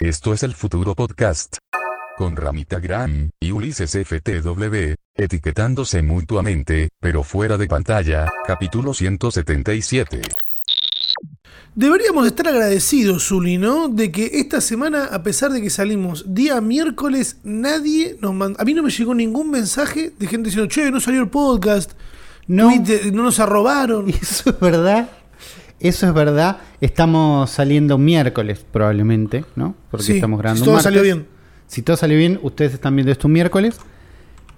Esto es el futuro podcast. Con Ramita Gram y Ulises FTW, etiquetándose mutuamente, pero fuera de pantalla, capítulo 177. Deberíamos estar agradecidos, Zuli, ¿no? De que esta semana, a pesar de que salimos día miércoles, nadie nos mandó. A mí no me llegó ningún mensaje de gente diciendo, che, no salió el podcast. No. Twitter, no nos arrobaron. Eso es verdad. Eso es verdad. Estamos saliendo miércoles, probablemente, ¿no? Porque Sí, estamos grabando si todo salió bien. Si todo salió bien, ustedes están viendo esto un miércoles.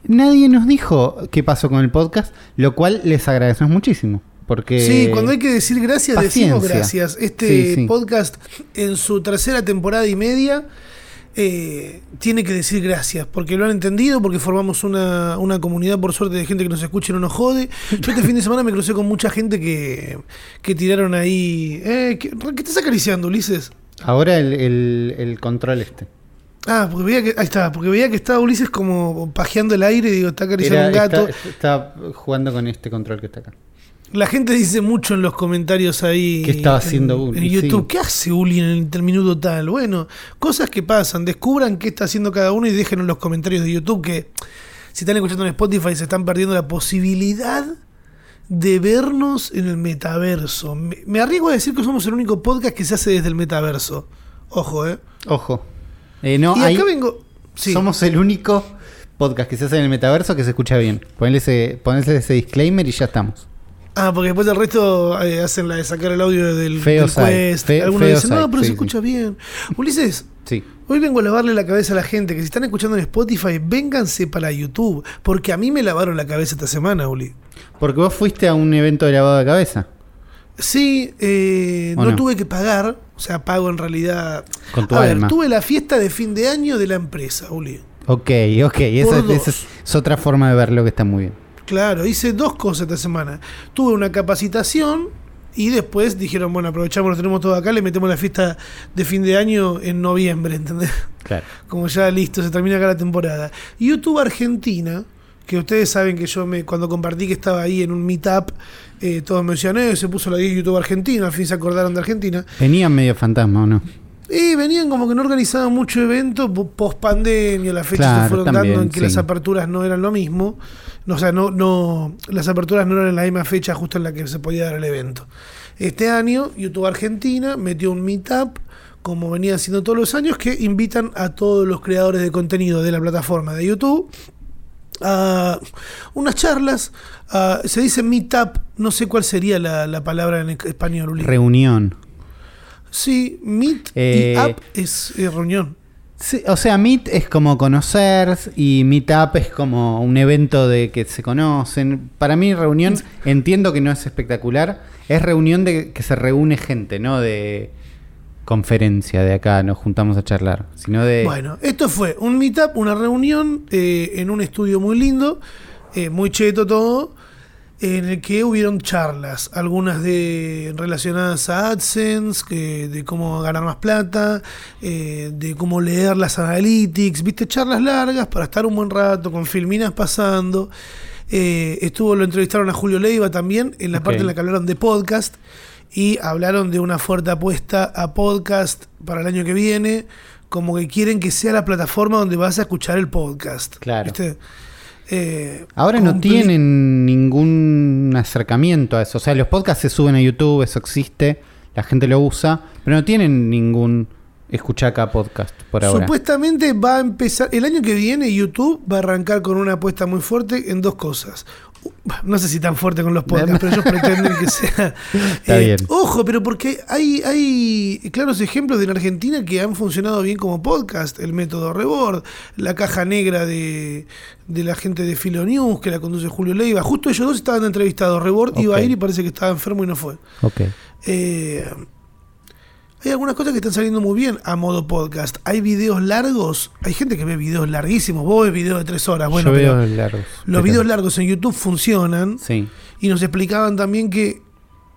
Nadie nos dijo qué pasó con el podcast, lo cual les agradecemos muchísimo. Porque Sí, cuando hay que decir gracias, decimos gracias. Este Sí, sí. podcast, en su tercera temporada y media, eh, tiene que decir gracias, porque lo han entendido, porque formamos una, una comunidad, por suerte, de gente que nos escucha y no nos jode. Yo este fin de semana me crucé con mucha gente que, que tiraron ahí... Eh, ¿qué, ¿Qué estás acariciando, Ulises? ahora el, el- el control este. Ah, porque veía que... Ahí está, porque veía que estaba Ulises como pajeando el aire y digo, está acariciando Era- un gato. está, está jugando con este control que está acá. La gente dice mucho en los comentarios ahí. ¿Qué estaba en- haciendo en, Uli? YouTube? Sí. ¿Qué hace Uli en el interminuto tal? Bueno, cosas que pasan. Descubran qué está haciendo cada uno y déjenlo en los comentarios de YouTube que si están escuchando en Spotify se están perdiendo la posibilidad de vernos en el metaverso. Me, me arriesgo a decir que somos el único podcast que se hace desde el metaverso. Ojo, ¿eh? Ojo. Eh, no, y hay- acá vengo... Sí. Somos el único podcast que se hace en el metaverso que se escucha bien. Ponle ese, ponle ese disclaimer y ya estamos. Ah, porque después el resto eh, hacen la de sacar el audio del, Feos del Quest. fe- Algunos feos dicen, no, hay, pero sí, se sí. escucha bien. Ulises, Sí. Hoy vengo a lavarle la cabeza a la gente que si están escuchando en Spotify, vénganse para YouTube, porque a mí me lavaron la cabeza esta semana, Uli. Porque vos fuiste a un evento de lavado de cabeza. Sí, eh, ¿O no, no? tuve que pagar, o sea, pago en realidad. Con tu a ver, alma. tuve la fiesta de fin de año de la empresa, Uli. Ok, ok. Esa, esa es, es otra forma de verlo que está muy bien. Claro, hice dos cosas esta semana. Tuve una capacitación y después dijeron, bueno, aprovechamos, lo tenemos todo acá, le metemos la fiesta de fin de año en noviembre, ¿entendés? Claro. como ya listo, se termina acá la temporada. YouTube Argentina, que ustedes saben que yo me cuando compartí que estaba ahí en un meetup, eh, todos me decían, eh, se puso la 10 YouTube Argentina, al fin se acordaron de Argentina. Venían medio fantasma, ¿o no? Y venían como que no organizaban mucho evento, post pandemia, las fechas Claro, se fueron también, dando en que sí. las aperturas no eran lo mismo. No, o sea, no, no, las aperturas no eran en la misma fecha justo en la que se podía dar el evento. Este año, YouTube Argentina metió un meetup, como venía haciendo todos los años, que invitan a todos los creadores de contenido de la plataforma de YouTube a unas charlas. a- se dice meetup, no sé cuál sería la, la palabra en español. Uli. Reunión. Sí, meet Eh, y up es eh, reunión. Sí, o sea, Meet es como conocer y Meetup es como un evento de que se conocen. Para mí, reunión, entiendo que no es espectacular. Es reunión de que se reúne gente, no de conferencia de acá, nos juntamos a charlar, sino de... Bueno, esto fue un meetup, una reunión eh, en un estudio muy lindo, eh, muy cheto todo, en el que hubieron charlas, algunas de relacionadas a AdSense, que, de cómo ganar más plata, eh, de cómo leer las analytics, viste, charlas largas para estar un buen rato, con filminas pasando. Eh, estuvo, lo entrevistaron a Julio Leiva también, en la parte en la que hablaron de podcast, y hablaron de una fuerte apuesta a podcast para el año que viene, como que quieren que sea la plataforma donde vas a escuchar el podcast. Claro. ¿viste? Eh, Ahora no tienen ningún acercamiento a eso. O sea, los podcasts se suben a YouTube, eso existe, la gente lo usa, pero no tienen ningún escucha acá podcast por ahora. Supuestamente va a empezar, el año que viene YouTube va a arrancar con una apuesta muy fuerte en dos cosas. No sé si tan fuerte con los podcasts, pero ellos pretenden que sea. Está bien. Ojo, pero porque hay, hay claros ejemplos de en Argentina que han funcionado bien como podcast. El método Rebord, la caja negra de, de la gente de Filo News, que la conduce Julio Leiva. Justo ellos dos estaban entrevistados. Rebord iba a ir y parece que estaba enfermo y no fue. Ok. Eh, hay algunas cosas que están saliendo muy bien a modo podcast. Hay videos largos. Hay gente que ve videos larguísimos. Vos ves videos de tres horas. Bueno, Yo pero veo largos. los videos largos en YouTube funcionan. Sí. Y nos explicaban también que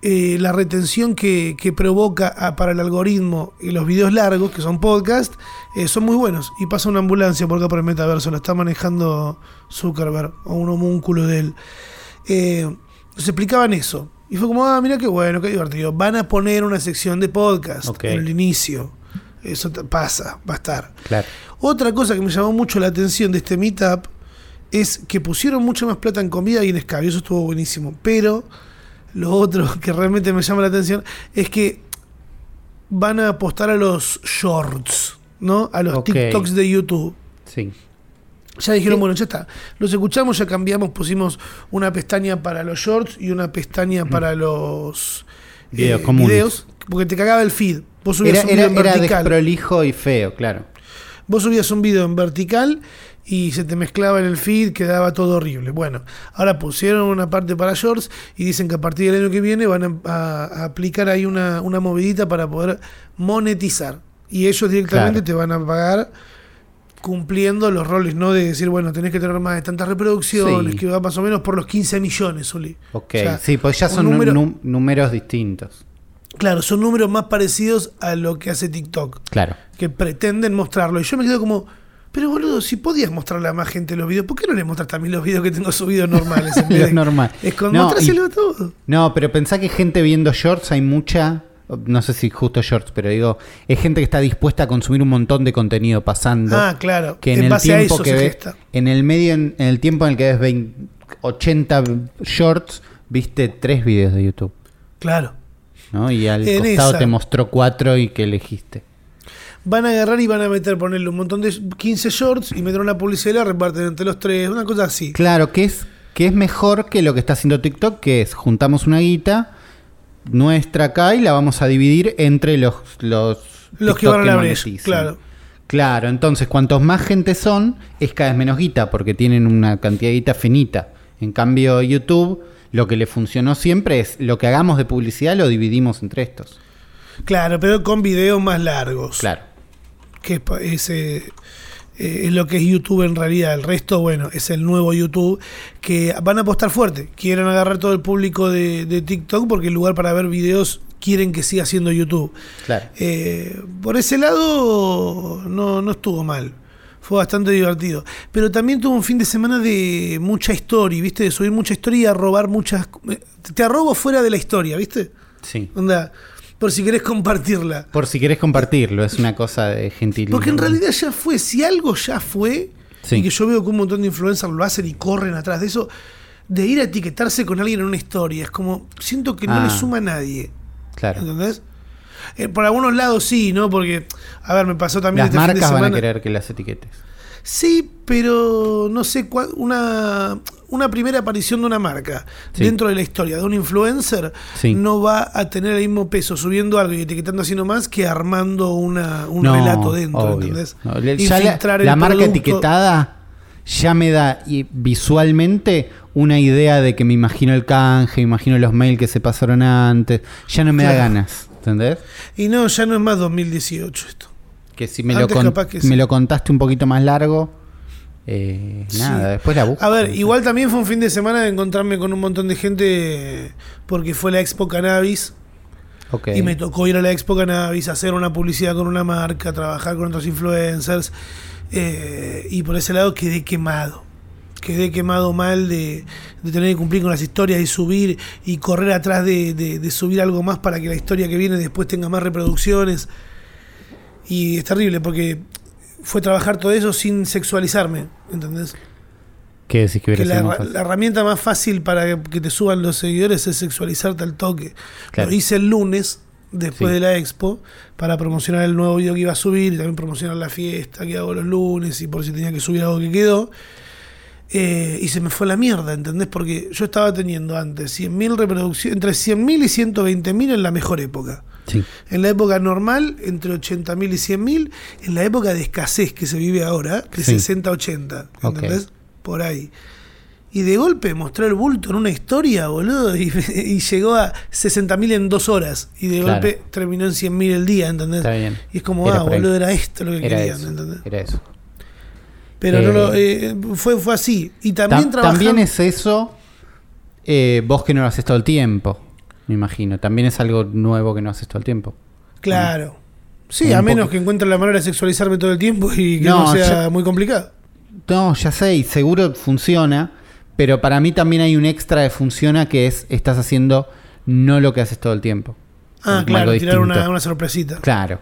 eh, la retención que, que provoca a- para el algoritmo y los videos largos, que son podcast, eh, son muy buenos. Y pasa una ambulancia por acá por el metaverso. La está manejando Zuckerberg o un homúnculo de él. Eh, nos explicaban eso. Y fue como, ah, mira qué bueno, qué divertido. Van a poner una sección de podcast en el inicio. Eso pasa, va a estar. Claro. Otra cosa que me llamó mucho la atención de este meetup es que pusieron mucha más plata en comida y en escabio. Eso estuvo buenísimo. Pero lo otro que realmente me llama la atención es que van a apostar a los shorts, ¿no? A los Ok. TikToks de YouTube. Sí. Ya dijeron, Sí. bueno, ya está. Los escuchamos, ya cambiamos, pusimos una pestaña para los shorts y una pestaña para los Mm. Videos eh, videos, porque te cagaba el feed. Vos subías Era, un video era, en era vertical. desprolijo y feo, claro. Vos subías un video en vertical y se te mezclaba en el feed, quedaba todo horrible. Bueno, ahora pusieron una parte para shorts y dicen que a partir del año que viene van a, a- a aplicar ahí una, una movidita para poder monetizar. Y ellos directamente Claro. te van a pagar cumpliendo los roles, ¿no? De decir, bueno, tenés que tener más de tantas reproducciones, Sí. que va más o menos por los 15 millones, Uli. Ok, O sea, sí, pues ya son número- números distintos. Claro, son números más parecidos a lo que hace TikTok. Claro. que pretenden mostrarlo. Y yo me quedo como, pero boludo, si podías mostrarle a más gente los videos, ¿por qué no le mostras también los videos que tengo subidos normales? En vez de- normal. Es con No, y- todo. No, pero pensá que gente viendo shorts hay mucha, no sé si justo shorts, pero digo, es gente que está dispuesta a consumir un montón de contenido pasando. Ah, claro. que en, en el tiempo que ve- en el medio, en, en el tiempo en el que ves 20 80 shorts, viste tres videos de YouTube, Claro. ¿no? Y al En costado esa. te mostró cuatro y que elegiste. Van a agarrar y van a meter, ponerle un montón de 15 shorts y meter una publicidad y la reparten entre los tres, una cosa así. Claro, que es, que es mejor que lo que está haciendo TikTok, que es juntamos una guita nuestra acá y la vamos a dividir entre los los, Los que van a la brecha, claro. Claro, entonces cuantos más gente son, es cada vez menos guita, porque tienen una cantidad de guita finita. En cambio, YouTube, lo que le funcionó siempre es lo que hagamos de publicidad lo dividimos entre estos. Claro, pero con videos más largos. Claro. que es, pa- es, eh, eh, es lo que es YouTube en realidad. El resto, bueno, es el nuevo YouTube que van a apostar fuerte. Quieren agarrar todo el público de, de TikTok porque el lugar para ver videos quieren que siga siendo YouTube. Claro. Eh, por ese lado, no, no estuvo mal. Fue bastante divertido. Pero también tuvo un fin de semana de mucha historia, ¿viste? De subir mucha historia y a robar muchas. eh, Te arrobo fuera de la historia, ¿viste? Sí. Onda, por si querés compartirla. Por si querés compartirlo, es una cosa de gentil. Porque en realidad ya fue, si algo ya fue, Sí. y que yo veo que un montón de influencers lo hacen y corren atrás de eso, de ir a etiquetarse con alguien en una historia, es como, siento que no Ah. le suma a nadie, Claro. ¿entendés? Eh, por algunos lados sí, ¿no? Porque, a ver, me pasó también Las este fin de marcas van a semana- querer que las etiquetes. Sí, pero no sé, cua- una, una primera aparición de una marca Sí. dentro de la historia de un influencer Sí. no va a tener el mismo peso subiendo algo y etiquetando así nomás que armando una, un No, relato dentro, obvio. ¿entendés? No, le- ya la, Infiltrar el la marca etiquetada ya me da y visualmente una idea de que me imagino el canje, me imagino los mails que se pasaron antes. Ya no me da ganas, ¿entendés? Y no, ya no es más 2018 esto. Que si me, lo, Antes con- capaz que sí. me lo contaste un poquito más largo, eh, Sí. nada, después la busco. A ver, igual también fue un fin de semana de encontrarme con un montón de gente porque fue la Expo Cannabis y me tocó ir a la Expo Cannabis, hacer una publicidad con una marca, trabajar con otros influencers eh, y por ese lado quedé quemado. Quedé quemado mal de, de tener que cumplir con las historias y subir y correr atrás de, de- de subir algo más para que la historia que viene después tenga más reproducciones. Y es terrible porque fue trabajar todo eso sin sexualizarme, ¿entendés? ¿Qué decís que hubiera que la, la herramienta más fácil para que, que te suban los seguidores es sexualizarte al toque. Claro. Lo hice el lunes, después Sí. de la expo, para promocionar el nuevo video que iba a subir y también promocionar la fiesta que hago los lunes y por si tenía que subir algo que quedó. Eh, y se me fue la mierda, ¿entendés? Porque yo estaba teniendo antes 100.000 reproducciones, entre 100.000 y 120.000 en la mejor época. Sí. En la época normal, entre 80.000 y 100.000. En la época de escasez que se vive ahora, de Sí. 60 a 80. Ok. ¿Entendés? Por ahí. Y de golpe mostró el bulto en una historia, boludo, y, y llegó a 60.000 en dos horas. Y de Claro. golpe terminó en 100.000 el día, ¿entendés? Está bien. Y es como, Era ah, ahí. boludo, era esto lo que Era querían, eso. ¿entendés? Era eso. Pero no Eh, lo- eh, fue, fue así. Y también Ta- también es eso, eh, vos que no lo haces todo el tiempo, me imagino. También es algo nuevo que no haces todo el tiempo. Claro. Sí, a menos poco. que encuentre la manera de sexualizarme todo el tiempo y que no, No, sea ya- muy complicado. No, ya sé, y seguro funciona, pero para mí también hay un extra de funciona que es, estás haciendo no lo que haces todo el tiempo. Ah, claro, tirar una, sorpresita. Claro.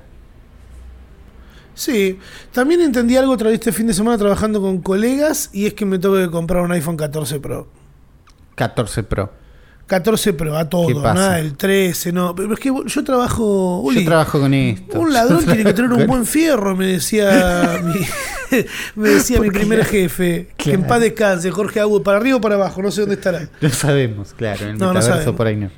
Sí, también entendí algo vez este fin de semana trabajando con colegas y es que me tengo que comprar un iPhone 14 Pro. 14 Pro. 14 Pro, a ¿Qué todo, nada, el 13, no. Pero es que yo trabajo. Uli, Yo trabajo con esto. Un ladrón tiene que tener un buen fierro, me decía mi, me decía mi primer jefe. Que en paz descanse, Jorge Agüe, para arriba o para abajo, no sé dónde estará. No sabemos, claro. En el No, no por ahí no.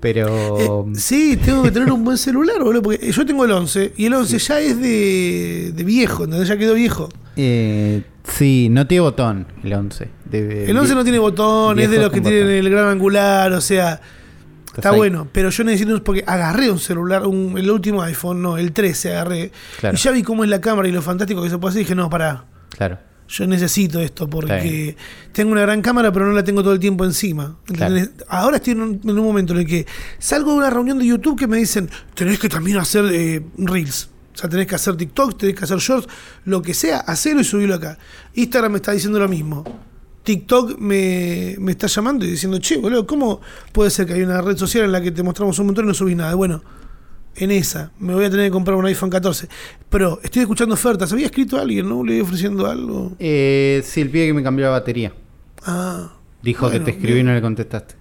Pero. Eh, sí, tengo que tener un buen celular, boludo, porque yo tengo el 11 y el 11 ya es de, de viejo, ¿entendés? Ya quedó viejo. eh, sí, no tiene botón el 11. De- El 11 no tiene botón, es de los que tienen botón. el gran angular, o sea, está bueno. Pero yo necesito, porque agarré un celular, un- el último iPhone, no, el 13 agarré. Claro. Y ya vi cómo es la cámara y lo fantástico que se puede hacer. Y dije, no, pará, Claro. Yo necesito esto porque tengo una gran cámara, pero no la tengo todo el tiempo encima. ¿entendés? Ahora estoy en un, en un momento en el que salgo de una reunión de YouTube que me dicen, tenés que también hacer eh, Reels. O sea, tenés que hacer TikTok, tenés que hacer Shorts, lo que sea, hacerlo y subirlo acá. Instagram me está diciendo lo mismo. TikTok me, me está llamando y diciendo, che, boludo, ¿cómo puede ser que hay una red social en la que te mostramos un montón y no subís nada? Bueno, en esa me voy a tener que comprar un iPhone 14. Pero estoy escuchando ofertas. Había escrito a alguien, ¿no? Le iba ofreciendo algo. Eh, sí, el pibe que me cambió la batería. Ah. Dijo Bueno, que te escribí y no le contestaste.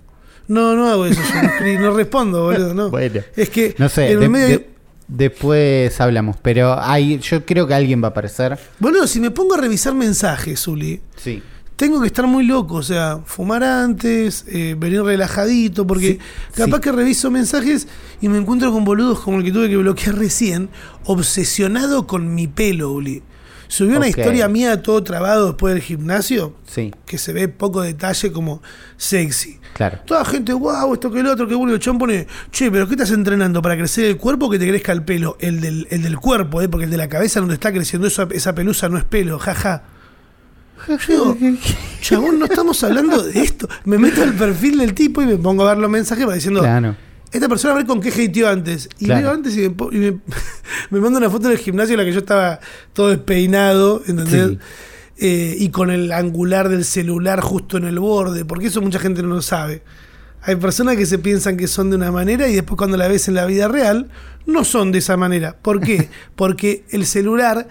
No, no hago eso. Yo no, no respondo, boludo. No. Bueno. Es que No sé, en de- medio. de- después hablamos. Pero hay, yo creo que alguien va a aparecer. Boludo, si me pongo a revisar mensajes, Zuli, Sí. Tengo que estar muy loco. O sea, fumar antes, eh, venir relajadito, porque Sí, capaz sí. que reviso mensajes y me encuentro con boludos como el que tuve que bloquear recién, obsesionado con mi pelo, Uli. Subió una historia mía todo trabado después del gimnasio, Sí, que se ve poco detalle como sexy. claro. Toda gente, wow, esto que el otro, que bueno, el chabón pone, che, pero ¿qué estás entrenando? ¿Para crecer el cuerpo o que te crezca el pelo? El del, el del cuerpo, ¿eh? porque el de la cabeza donde está creciendo eso, esa pelusa no es pelo, jaja. Yo digo, chabón, no estamos hablando de esto. Me meto al perfil del tipo y me pongo a ver los mensajes para diciendo, Claro. esta persona a ver con qué hateó antes. Y Claro. veo antes y, me, y me, me manda una foto del gimnasio en la que yo estaba todo despeinado, ¿entendés? Sí. Eh, y con el angular del celular justo en el borde, porque eso mucha gente no lo sabe. Hay personas que se piensan que son de una manera y después cuando la ves en la vida real, no son de esa manera. ¿Por qué? Porque el celular,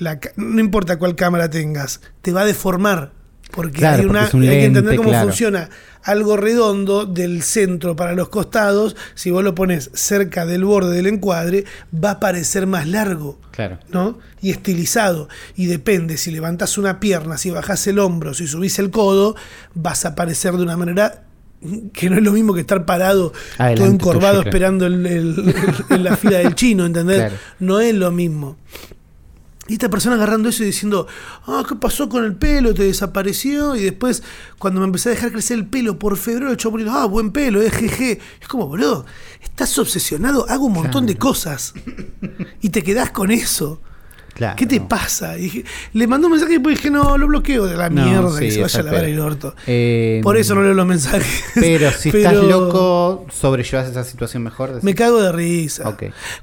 la no importa cuál cámara tengas, te va a deformar. Porque Claro, hay, una, porque hay que entender cómo claro. funciona algo redondo del centro para los costados. Si vos lo pones cerca del borde del encuadre, va a parecer más largo. Claro. ¿no? Y estilizado. Y depende, si levantás una pierna, si bajás el hombro, si subís el codo, vas a aparecer de una manera que no es lo mismo que estar parado Adelante todo encorvado esperando el- el- en la fila del chino, ¿entendés? No es lo mismo. Y esta persona agarrando eso y diciendo, ah, ¿qué pasó con el pelo? ¿Te desapareció? Y después, cuando me empecé a dejar crecer el pelo por febrero, el chavo poniendo, ah, buen pelo, es jeje. Es como, boludo, estás obsesionado, hago un montón de cosas. Y te quedás con eso. Claro. ¿Qué te pasa? Y dije- le mandó un mensaje y después dije, no, lo bloqueo de la No, mierda, sí, que se vaya a lavar el orto. Eh, Por eso no leo los mensajes. Pero si estás loco, sobrellevas esa situación mejor. decís, Me cago de risa.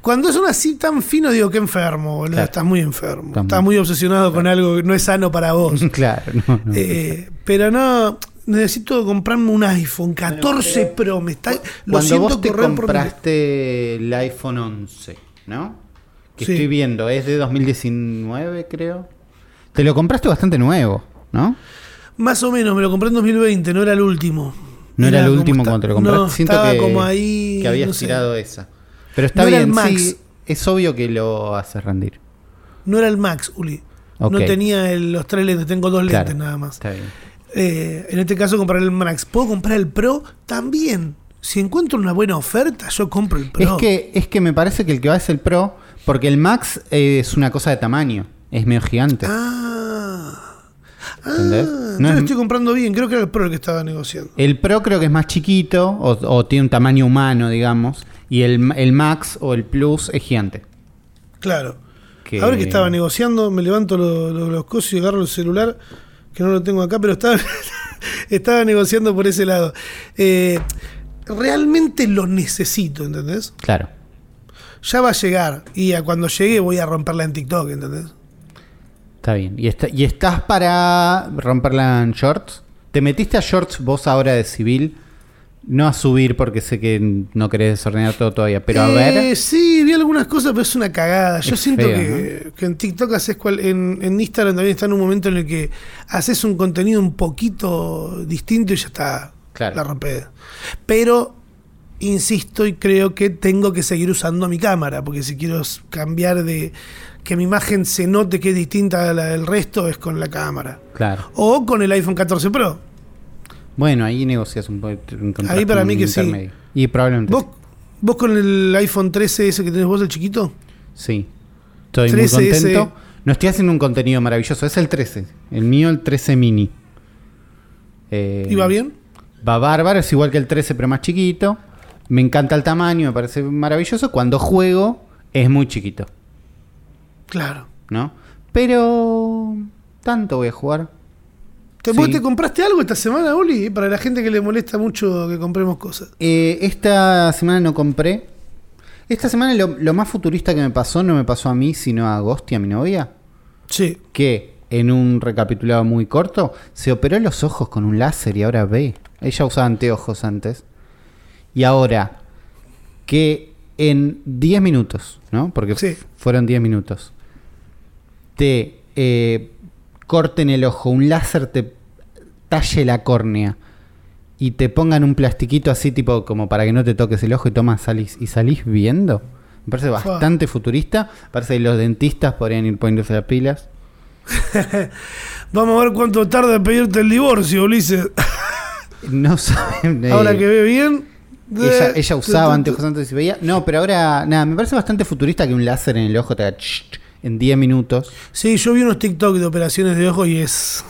Cuando es un así tan fino, digo que enfermo, boludo. Claro. Estás muy enfermo. Estás Estás muy- muy obsesionado con algo que no es sano para vos. Claro, no, no. Eh, pero no, necesito comprarme un iPhone 14 Pro. Me está, lo Cuando siento vos te correr por compraste el iPhone 11, ¿no? Que Sí. estoy viendo, es de 2019, creo. Te lo compraste bastante nuevo, ¿no? Más o menos, me lo compré en 2020, no era el último. No era el último cuando te lo compraste. no, Siento estaba que, como ahí. que habías no sé. tirado esa. Pero está No bien, el Max. sí. Es obvio que lo haces rendir. No era el Max, Uli. No tenía el- los tres lentes, tengo dos Claro, lentes nada más. Está bien. Eh, en este caso compraré el Max. ¿Puedo comprar el Pro? También. Si encuentro una buena oferta, yo compro el Pro. Es que, es que me parece que el que va es el Pro, porque el Max eh, es una cosa de tamaño. Es medio gigante. Ah. Ah, ¿Entendés? No entonces es- lo estoy comprando bien. Creo que era el Pro el que estaba negociando. El Pro creo que es más chiquito o, o tiene un tamaño humano, digamos. Y el, el Max o el Plus es gigante. Claro. Que- Ahora que estaba negociando, me levanto lo- lo- los cosos y agarro el celular, que no lo tengo acá, pero estaba, estaba negociando por ese lado. Eh, realmente lo necesito, ¿entendés? Claro. Ya va a llegar y a cuando llegue voy a romperla en TikTok, ¿entendés? Está bien. ¿Y, está- ¿Y estás para romperla en shorts? ¿Te metiste a shorts vos ahora de civil No a subir porque sé que no querés desordenar todo todavía, pero a Eh, ver. Sí, vi algunas cosas, pero es una cagada. Yo Es siento feo, que, que en TikTok haces cual, en, en Instagram también está en un momento en el que haces un contenido un poquito distinto y ya está. Claro. La rompé. Pero insisto y creo que tengo que seguir usando mi cámara, porque si quiero cambiar de que mi imagen se note que es distinta a la del resto, es con la cámara. Claro. O con el iPhone 14 Pro. Bueno, ahí negocias un poco. Ahí para mí que sí. Y probablemente. ¿Vos, ¿Vos con el iPhone 13 ese que tenés vos, el chiquito? Sí. Estoy 13 muy contento. No estoy haciendo un contenido maravilloso. Es el 13. El mío, el 13 mini. Eh, ¿Y va bien? Va bárbaro. Es igual que el 13, pero más chiquito. Me encanta el tamaño. Me parece maravilloso. Cuando juego, es muy chiquito. Claro. ¿No? Pero. Tanto voy a jugar. ¿Te, Sí. ¿Vos te compraste algo esta semana, Oli? Para la gente que le molesta mucho que compremos cosas. Eh, esta semana no compré. Esta semana lo, lo más futurista que me pasó no me pasó a mí, sino a Agosti, a mi novia. Sí. que en un recapitulado muy corto se operó los ojos con un láser y ahora ve. Ella usaba anteojos antes. Y ahora que en 10 minutos, ¿no? Porque Sí. fueron 10 minutos. Te eh, corten el ojo, un láser te talle la córnea y te pongan un plastiquito así tipo como para que no te toques el ojo y tomas salís y salís viendo. Me parece Fua. bastante futurista. Parece que los dentistas podrían ir poniéndose las pilas. Vamos a ver cuánto tarda en pedirte el divorcio, Ulises. No saben. eh, Ahora que ve bien. Ella, ella usaba anteojos antes y veía. No, pero ahora, nada, me parece bastante futurista que un láser en el ojo te haga en 10 minutos. Sí, yo vi unos TikTok de operaciones de ojo y es.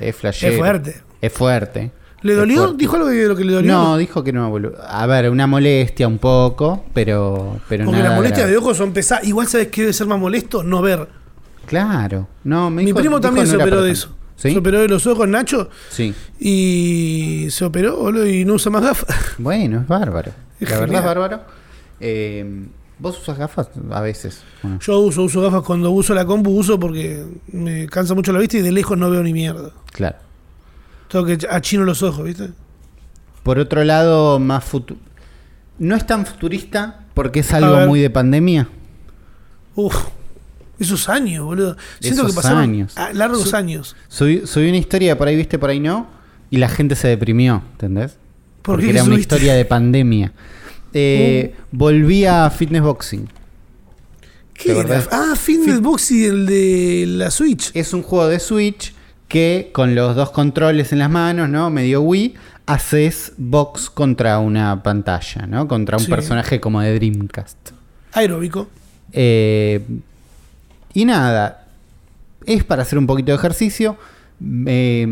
Es flashero. es fuerte. Es fuerte. ¿Le dolió? fuerte. ¿Dijo algo de lo que le dolió? No, dijo que no, boludo. A ver, una molestia un poco, pero. pero Porque nada las molestias grave. de ojos son pesadas. Igual, ¿sabes qué debe ser más molesto? No ver. Claro. No, me Mi dijo- primo dijo también no se operó de eso. ¿Sí? Se operó de los ojos, Nacho. Sí. Y se operó, boludo, y no usa más gafas. Bueno, es bárbaro. Es La verdad es bárbaro. Eh, ¿Vos usas gafas? A veces. Bueno, Yo uso, uso gafas cuando uso la compu, uso porque me cansa mucho la vista y de lejos no veo ni mierda. claro. Tengo que achino los ojos, ¿viste? Por otro lado, más futuro. No es tan futurista porque es algo muy de pandemia. Uf, esos años, boludo. Siento Esos que pasaron años. largos Su- años. Subí, subí una historia, por ahí viste, por ahí no. Y la gente se deprimió, ¿entendés? ¿Por porque era una historia de pandemia. Eh, Volví a fitness boxing. ¿Qué ¿Te era? Ah, Fitness Boxing, el de la Switch. Es un juego de Switch que con los dos controles en las manos, ¿no? Medio Wii, haces box contra una pantalla, ¿no? Contra un Sí. personaje como de Dreamcast. Aeróbico. Eh, y nada, es para hacer un poquito de ejercicio. Eh,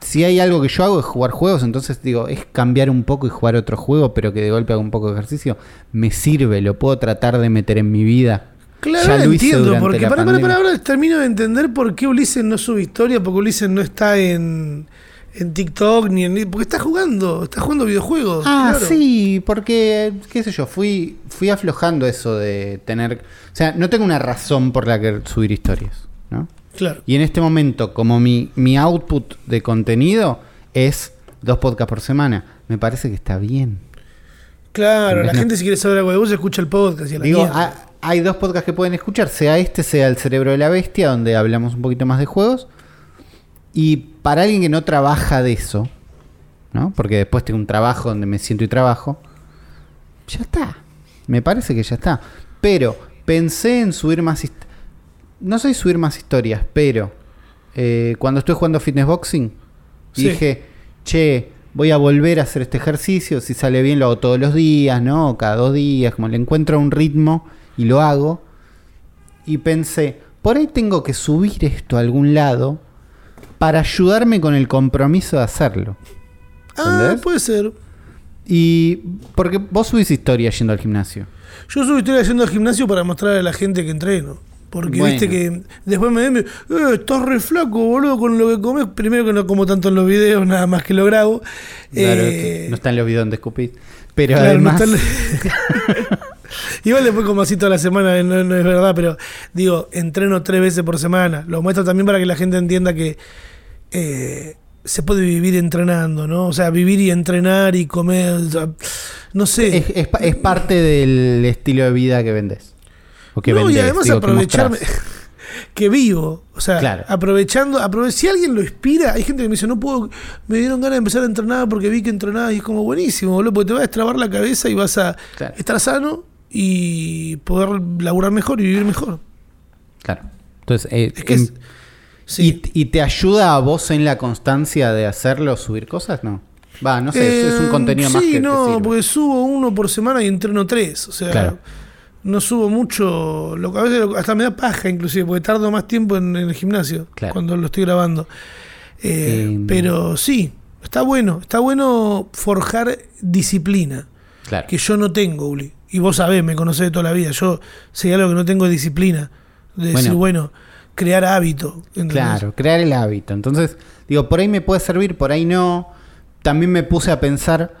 si hay algo que yo hago es jugar juegos, entonces digo, es cambiar un poco y jugar otro juego, pero que de golpe haga un poco de ejercicio. Me sirve, lo puedo tratar de meter en mi vida. Claro, Ya lo entiendo, porque para, para, para, ahora termino de entender por qué Ulises no sube historia, porque Ulises no está en, en TikTok ni en. Porque está jugando, está jugando videojuegos. Ah, claro. sí, porque, qué sé yo, fui, fui aflojando eso de tener... O sea, no tengo una razón por la que subir historias, ¿no? Claro. Y en este momento, como mi, mi output de contenido es dos podcasts por semana, me parece que está bien. Claro, la No. gente si quiere saber algo de vos, escucha el podcast y a la Digo, hay dos podcasts que pueden escuchar, sea este, sea El Cerebro de la Bestia, donde hablamos un poquito más de juegos. Y para alguien que no trabaja de eso, ¿no? Porque después tengo un trabajo donde me siento y trabajo, ya está. Me parece que ya está. Pero pensé en subir más... No sé subir más historias, pero eh, cuando estoy jugando fitness boxing, Sí. dije, che, voy a volver a hacer este ejercicio, si sale bien lo hago todos los días, ¿no? Cada dos días, como le encuentro un ritmo y lo hago. Y pensé, por ahí tengo que subir esto a algún lado para ayudarme con el compromiso de hacerlo. ah, puede ser. Y porque vos subís historia yendo al gimnasio. Yo subo historia yendo al gimnasio para mostrar a la gente que entreno. Porque Bueno. viste que después me ven, eh, estás re flaco, boludo, con lo que comes. Primero que no como tanto en los videos, nada más que lo grabo. Claro, Eh, que no está en los videos donde escupís. Pero Claro, no además. Igual después como así toda la semana, no, no es verdad, pero digo, entreno tres veces por semana. Lo muestro también para que la gente entienda que eh, se puede vivir entrenando, ¿no? O sea, vivir y entrenar y comer, o sea, no sé. Es, es pa- es parte del estilo de vida que vendes. O que no, vendés, y además digo, aprovecharme que vivo. O sea, Claro. aprovechando, aprove- si alguien lo inspira, hay gente que me dice, no puedo, me dieron ganas de empezar a entrenar porque vi que entrenabas y es como buenísimo, boludo, porque te va a destrabar la cabeza y vas a Claro. estar sano y poder laburar mejor y vivir mejor. Claro. Entonces, eh, Es que es- sí. ¿y, y te ayuda a vos en la constancia de hacerlo, subir cosas? No. Va, no sé, es- es un Eh, contenido más sí, que te no, sirve. porque subo uno por semana y entreno tres. O sea, Claro. no subo mucho. Lo, a veces hasta me da paja, inclusive, porque tardo más tiempo en, en el gimnasio Claro. cuando lo estoy grabando. Eh, pero sí, está bueno. Está bueno forjar disciplina, Claro. que yo no tengo, Uli. Y vos sabés, me conocés de toda la vida. Yo sé algo que no tengo disciplina. De decir, Bueno. crear hábito. ¿entendés? Claro, crear el hábito. Entonces, digo, por ahí me puede servir, por ahí no. También me puse a pensar,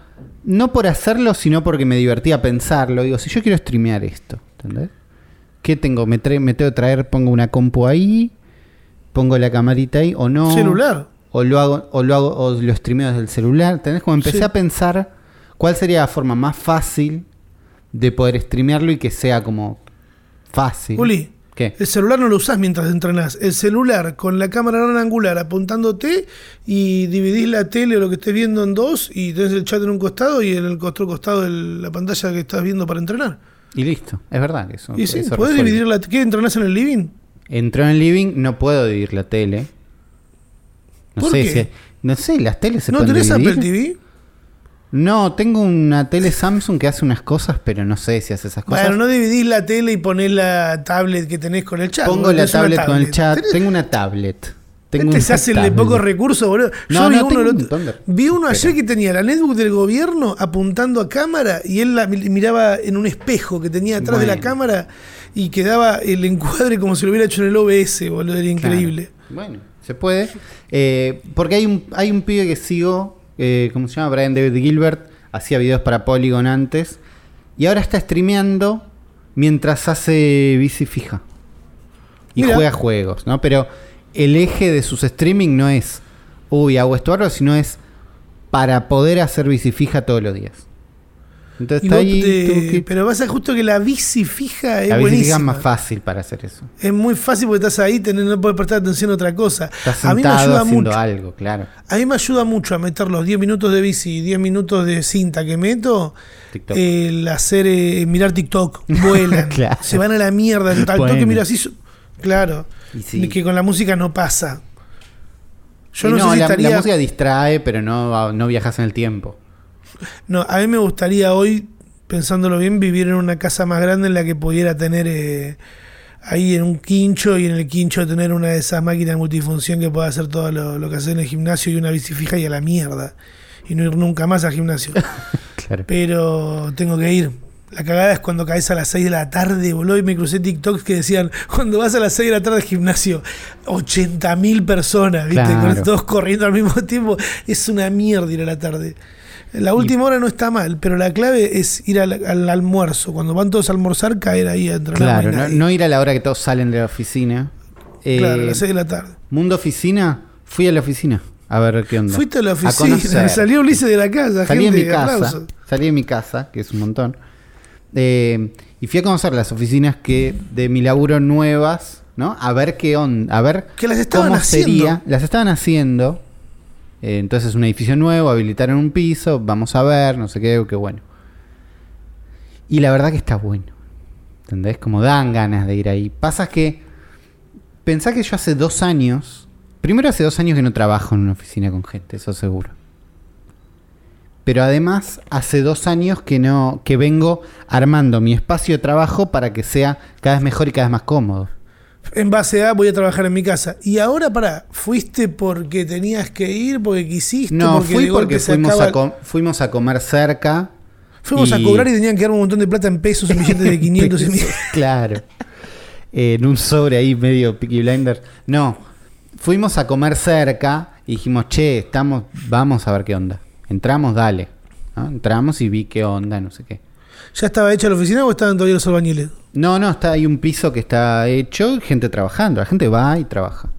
no por hacerlo, sino porque me divertía pensarlo. Digo, si yo quiero streamear esto, ¿entendés? ¿Qué tengo? ¿Me, me tengo que traer, pongo una compu ahí, pongo la camarita ahí o no? Celular. O lo hago, o lo hago, o lo streameo desde el celular. ¿Entendés? Como empecé Sí. a pensar cuál sería la forma más fácil de poder streamearlo y que sea como fácil. Uli, ¿Qué? El celular no lo usás mientras entrenás. El celular con la cámara gran angular apuntándote y dividís la tele o lo que estés viendo en dos y tenés el chat en un costado y en el otro costado el- la pantalla que estás viendo para entrenar. Y listo. Es verdad que eso. y sí, eso podés resuelve. dividir la ¿Qué entrenás en el living? Entró en el living, no puedo dividir la tele. No ¿Por sé qué? si. No sé, las teles se ¿No pueden tenés dividir. Apple TV? No, tengo una tele Samsung que hace unas cosas, pero no sé si hace esas cosas. Bueno, no dividís la tele y ponés la tablet que tenés con el chat. Pongo la tablet con el chat. Tenés- Tengo una tablet. Tengo Este se hace el de pocos recursos, boludo. No, Yo vi no, uno, un otro- vi uno ayer que tenía la netbook del gobierno apuntando a cámara y él la mi- miraba en un espejo que tenía atrás de la cámara y quedaba el encuadre como si lo hubiera hecho en el OBS, boludo. Era increíble. Claro. Bueno, se puede. Eh, porque hay un, hay un pibe que sigo, eh, ¿cómo se llama? Brian David Gilbert. Hacía videos para Polygon antes. Y ahora está streameando mientras hace bici fija. Y Mira. juega juegos, ¿no? Pero el eje de sus streaming no es, uy, hago esto bárbaro", sino es para poder hacer bici fija todos los días. Entonces está ahí. te- que- Pero pasa justo que la bici fija es la bici fija es buenísima. más fácil para hacer eso. Es muy fácil porque estás ahí, tenés- no puedes prestar atención a otra cosa. Estás a mí me ayuda haciendo mucho. algo, claro. A mí me ayuda mucho a meter los 10 minutos de bici y 10 minutos de cinta que meto. TikTok. El hacer, eh, mirar TikTok, vuelan, Claro. se van a la mierda. Al toque Bueno. mira así. Claro. Y sí. Que con la música no pasa. Yo Y no, sé si la, estaría. la música distrae, pero no, no viajas en el tiempo. No, a mí me gustaría hoy, pensándolo bien, vivir en una casa más grande en la que pudiera tener eh, ahí en un quincho y en el quincho tener una de esas máquinas multifunción que pueda hacer todo lo, lo que hace en el gimnasio y una bici fija y a la mierda. Y no ir nunca más al gimnasio. Claro. Pero tengo que ir. La cagada es cuando caes a las 6 de la tarde, boludo, y me crucé TikToks que decían, cuando vas a las 6 de la tarde al gimnasio, 80.000 personas, ¿viste? Claro. Con todos corriendo al mismo tiempo. Es una mierda ir a la tarde. La última hora no está mal, pero la clave es ir al, al almuerzo. Cuando van todos a almorzar, caer ahí a entrenar. Claro, no, nadie. no ir a la hora que todos salen de la oficina. Eh, Claro, a las 6 de la tarde. Mundo oficina, fui a la oficina a ver qué onda. Fuiste a la A oficina, conocer. salió Ulises de la casa, Salí de mi casa, salí de mi casa, que es un montón. Eh, y fui a conocer las oficinas que de mi laburo nuevas, ¿no? A ver qué onda, a ver Que las estaban cómo haciendo. sería. Las estaban haciendo. Eh, entonces un edificio nuevo, habilitaron un piso, vamos a ver, no sé qué, qué bueno. Y la verdad que está bueno. ¿Entendés? Como dan ganas de ir ahí. Pasa que pensá que yo hace dos años, primero hace dos años que no trabajo en una oficina con gente, eso seguro. Pero además hace dos años que no, que vengo armando mi espacio de trabajo para que sea cada vez mejor y cada vez más cómodo. En base a voy a trabajar en mi casa. Y ahora, para, ¿fuiste porque tenías que ir, porque quisiste? No, porque fui porque fuimos acaba- a, com- fuimos a comer cerca. Fuimos a cobrar y tenían que dar un montón de plata en pesos, en billetes de 500 y claro. Eh, en un sobre ahí medio Peaky Blinders. No, fuimos a comer cerca y dijimos, che, estamos, vamos a ver qué onda. Entramos, dale. ¿no? Entramos y vi qué onda, no sé qué. ¿Ya estaba hecha la oficina o estaban todavía los albañiles? No, no, está ahí un piso que está hecho y gente trabajando. La gente va y trabaja.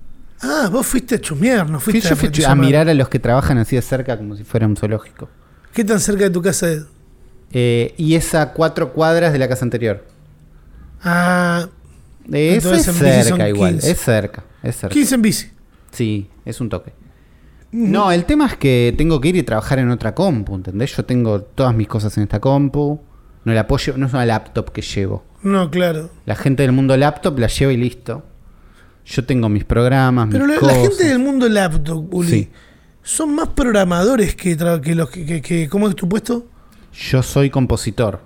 Ah, vos fuiste a chusmear, no Fui- fuiste yo fui a reclamar. mirar a los que trabajan así de cerca como si fuera un zoológico. ¿Qué tan cerca de tu casa es? Eh, y es a cuatro cuadras de la casa anterior. Ah, Eh, Eso es cerca igual, 15. es cerca, es cerca. 15 en bici. Sí, es un toque. No, el tema es que tengo que ir y trabajar en otra compu, ¿entendés? Yo tengo todas mis cosas en esta compu. No la apoyo, no es una laptop que llevo. No, claro. La gente del mundo laptop la lleva y listo. Yo tengo mis programas, Pero mis la, la gente del mundo laptop, Uli, Sí. son más programadores que, que los que, que- que- ¿Cómo es tu puesto? Yo soy compositor.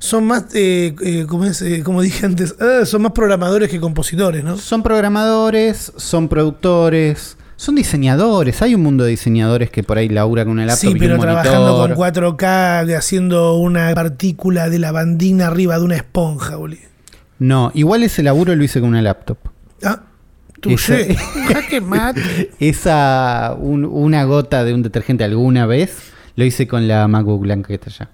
Son más, eh, eh, ¿cómo es? Eh, como dije antes, ah, son más programadores que compositores, ¿no? Son programadores, son productores, son diseñadores. Hay un mundo de diseñadores que por ahí labura con una laptop Sí, y pero un trabajando monitor. con 4K, de haciendo una partícula de lavandina arriba de una esponja, Uli. No, igual ese laburo lo hice con una laptop. Ah, touché. Jaque mate. Esa, un- una gota de un detergente alguna vez, lo hice con la MacBook blanca que está allá.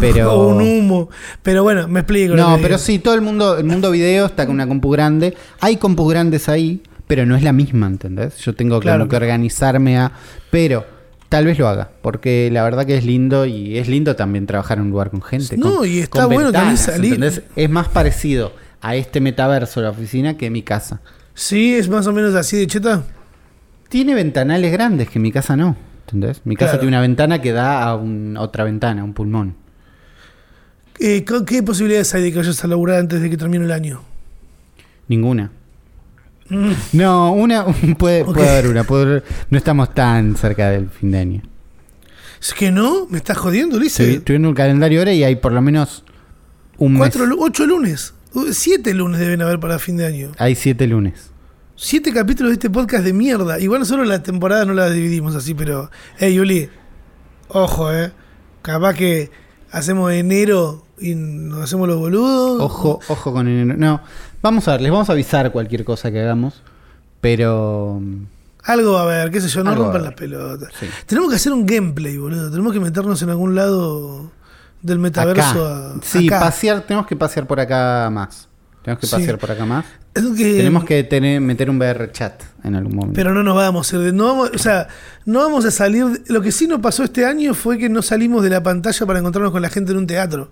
Pero- O un humo. Pero bueno, me explico. No, pero digo. sí, todo el mundo, el mundo video está con una compu grande. Hay compus grandes ahí, pero no es la misma, ¿entendés? Yo tengo Claro. como que organizarme a. Pero tal vez lo haga, porque la verdad que es lindo y es lindo también trabajar en un lugar con gente. No, con- y está con bueno también ventanas, salir. ¿entendés? Es más parecido a este metaverso, la oficina, que mi casa. Sí, es más o menos así de cheta. Tiene ventanales grandes que mi casa no. ¿Entendés? Mi casa Claro. tiene una ventana que da a un- otra ventana, un pulmón. Eh, ¿con ¿Qué posibilidades hay de que vayas a laburar antes de que termine el año? Ninguna. No, una puede, puede haber una. puede no estamos tan cerca del fin de año. ¿Es que no? ¿Me estás jodiendo, Ulises? viendo un calendario ahora y hay por lo menos un Cuatro, mes. ocho lunes. Uh, Siete lunes deben haber para fin de año. Hay siete lunes. Siete capítulos de este podcast de mierda. Igual nosotros la temporada no la dividimos así, pero. Ey, Uli. Ojo, eh. Capaz que hacemos enero y nos hacemos los boludos. Ojo, ojo con enero. No, vamos a ver, les vamos a avisar cualquier cosa que hagamos. Pero. Algo va a haber, qué sé yo, no Algo rompan las pelotas. Sí. Tenemos que hacer un gameplay, boludo. Tenemos que meternos en algún lado del metaverso. Acá. a- Sí, acá. pasear, tenemos que pasear por acá más. Tenemos que Sí. pasear por acá más. Que- Tenemos que tener, meter un VR chat en algún momento. Pero no nos vamos, a- no vamos, o sea, no vamos a salir. Lo que sí nos pasó este año fue que no salimos de la pantalla para encontrarnos con la gente en un teatro.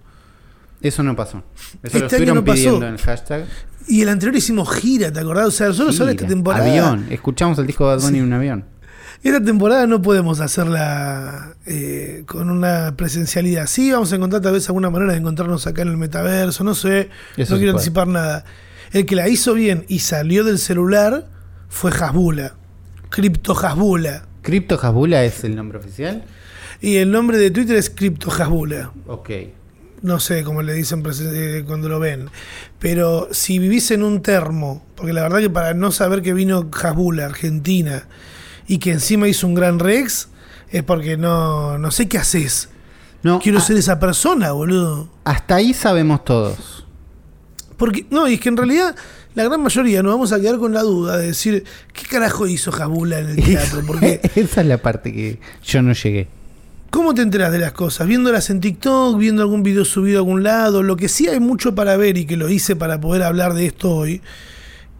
Eso no pasó. Eso Este lo año estuvieron no pasó. pidiendo en el hashtag. Y el anterior hicimos gira, ¿te acordás? O sea, nosotros solo esta temporada. Avión. Escuchamos el disco de Bad Bunny en un avión. Esta temporada no podemos hacerla eh, con una presencialidad. Sí, vamos a encontrar tal vez alguna manera de encontrarnos acá en el metaverso, no sé. Eso no quiero puede. anticipar nada. El que la hizo bien y salió del celular fue Hasbula. Crypto Hasbula. ¿Crypto Hasbula es el nombre oficial? Y el nombre de Twitter es Crypto Hasbula. Ok. No sé cómo le dicen eh, cuando lo ven. Pero si vivís en un termo, porque la verdad que para no saber que vino Hasbula, Argentina, y que encima hizo un gran Rex, es porque no, no sé qué haces. No, Quiero a- ser esa persona, boludo. hasta ahí sabemos todos. Porque, no, y es que en realidad la gran mayoría nos vamos a quedar con la duda de decir, ¿qué carajo hizo Hasbula en el teatro? Porque, Esa es la parte que yo no llegué. ¿Cómo te enteras de las cosas? ¿Viéndolas en TikTok? ¿Viendo algún video subido a algún lado? Lo que sí hay mucho para ver y que lo hice para poder hablar de esto hoy,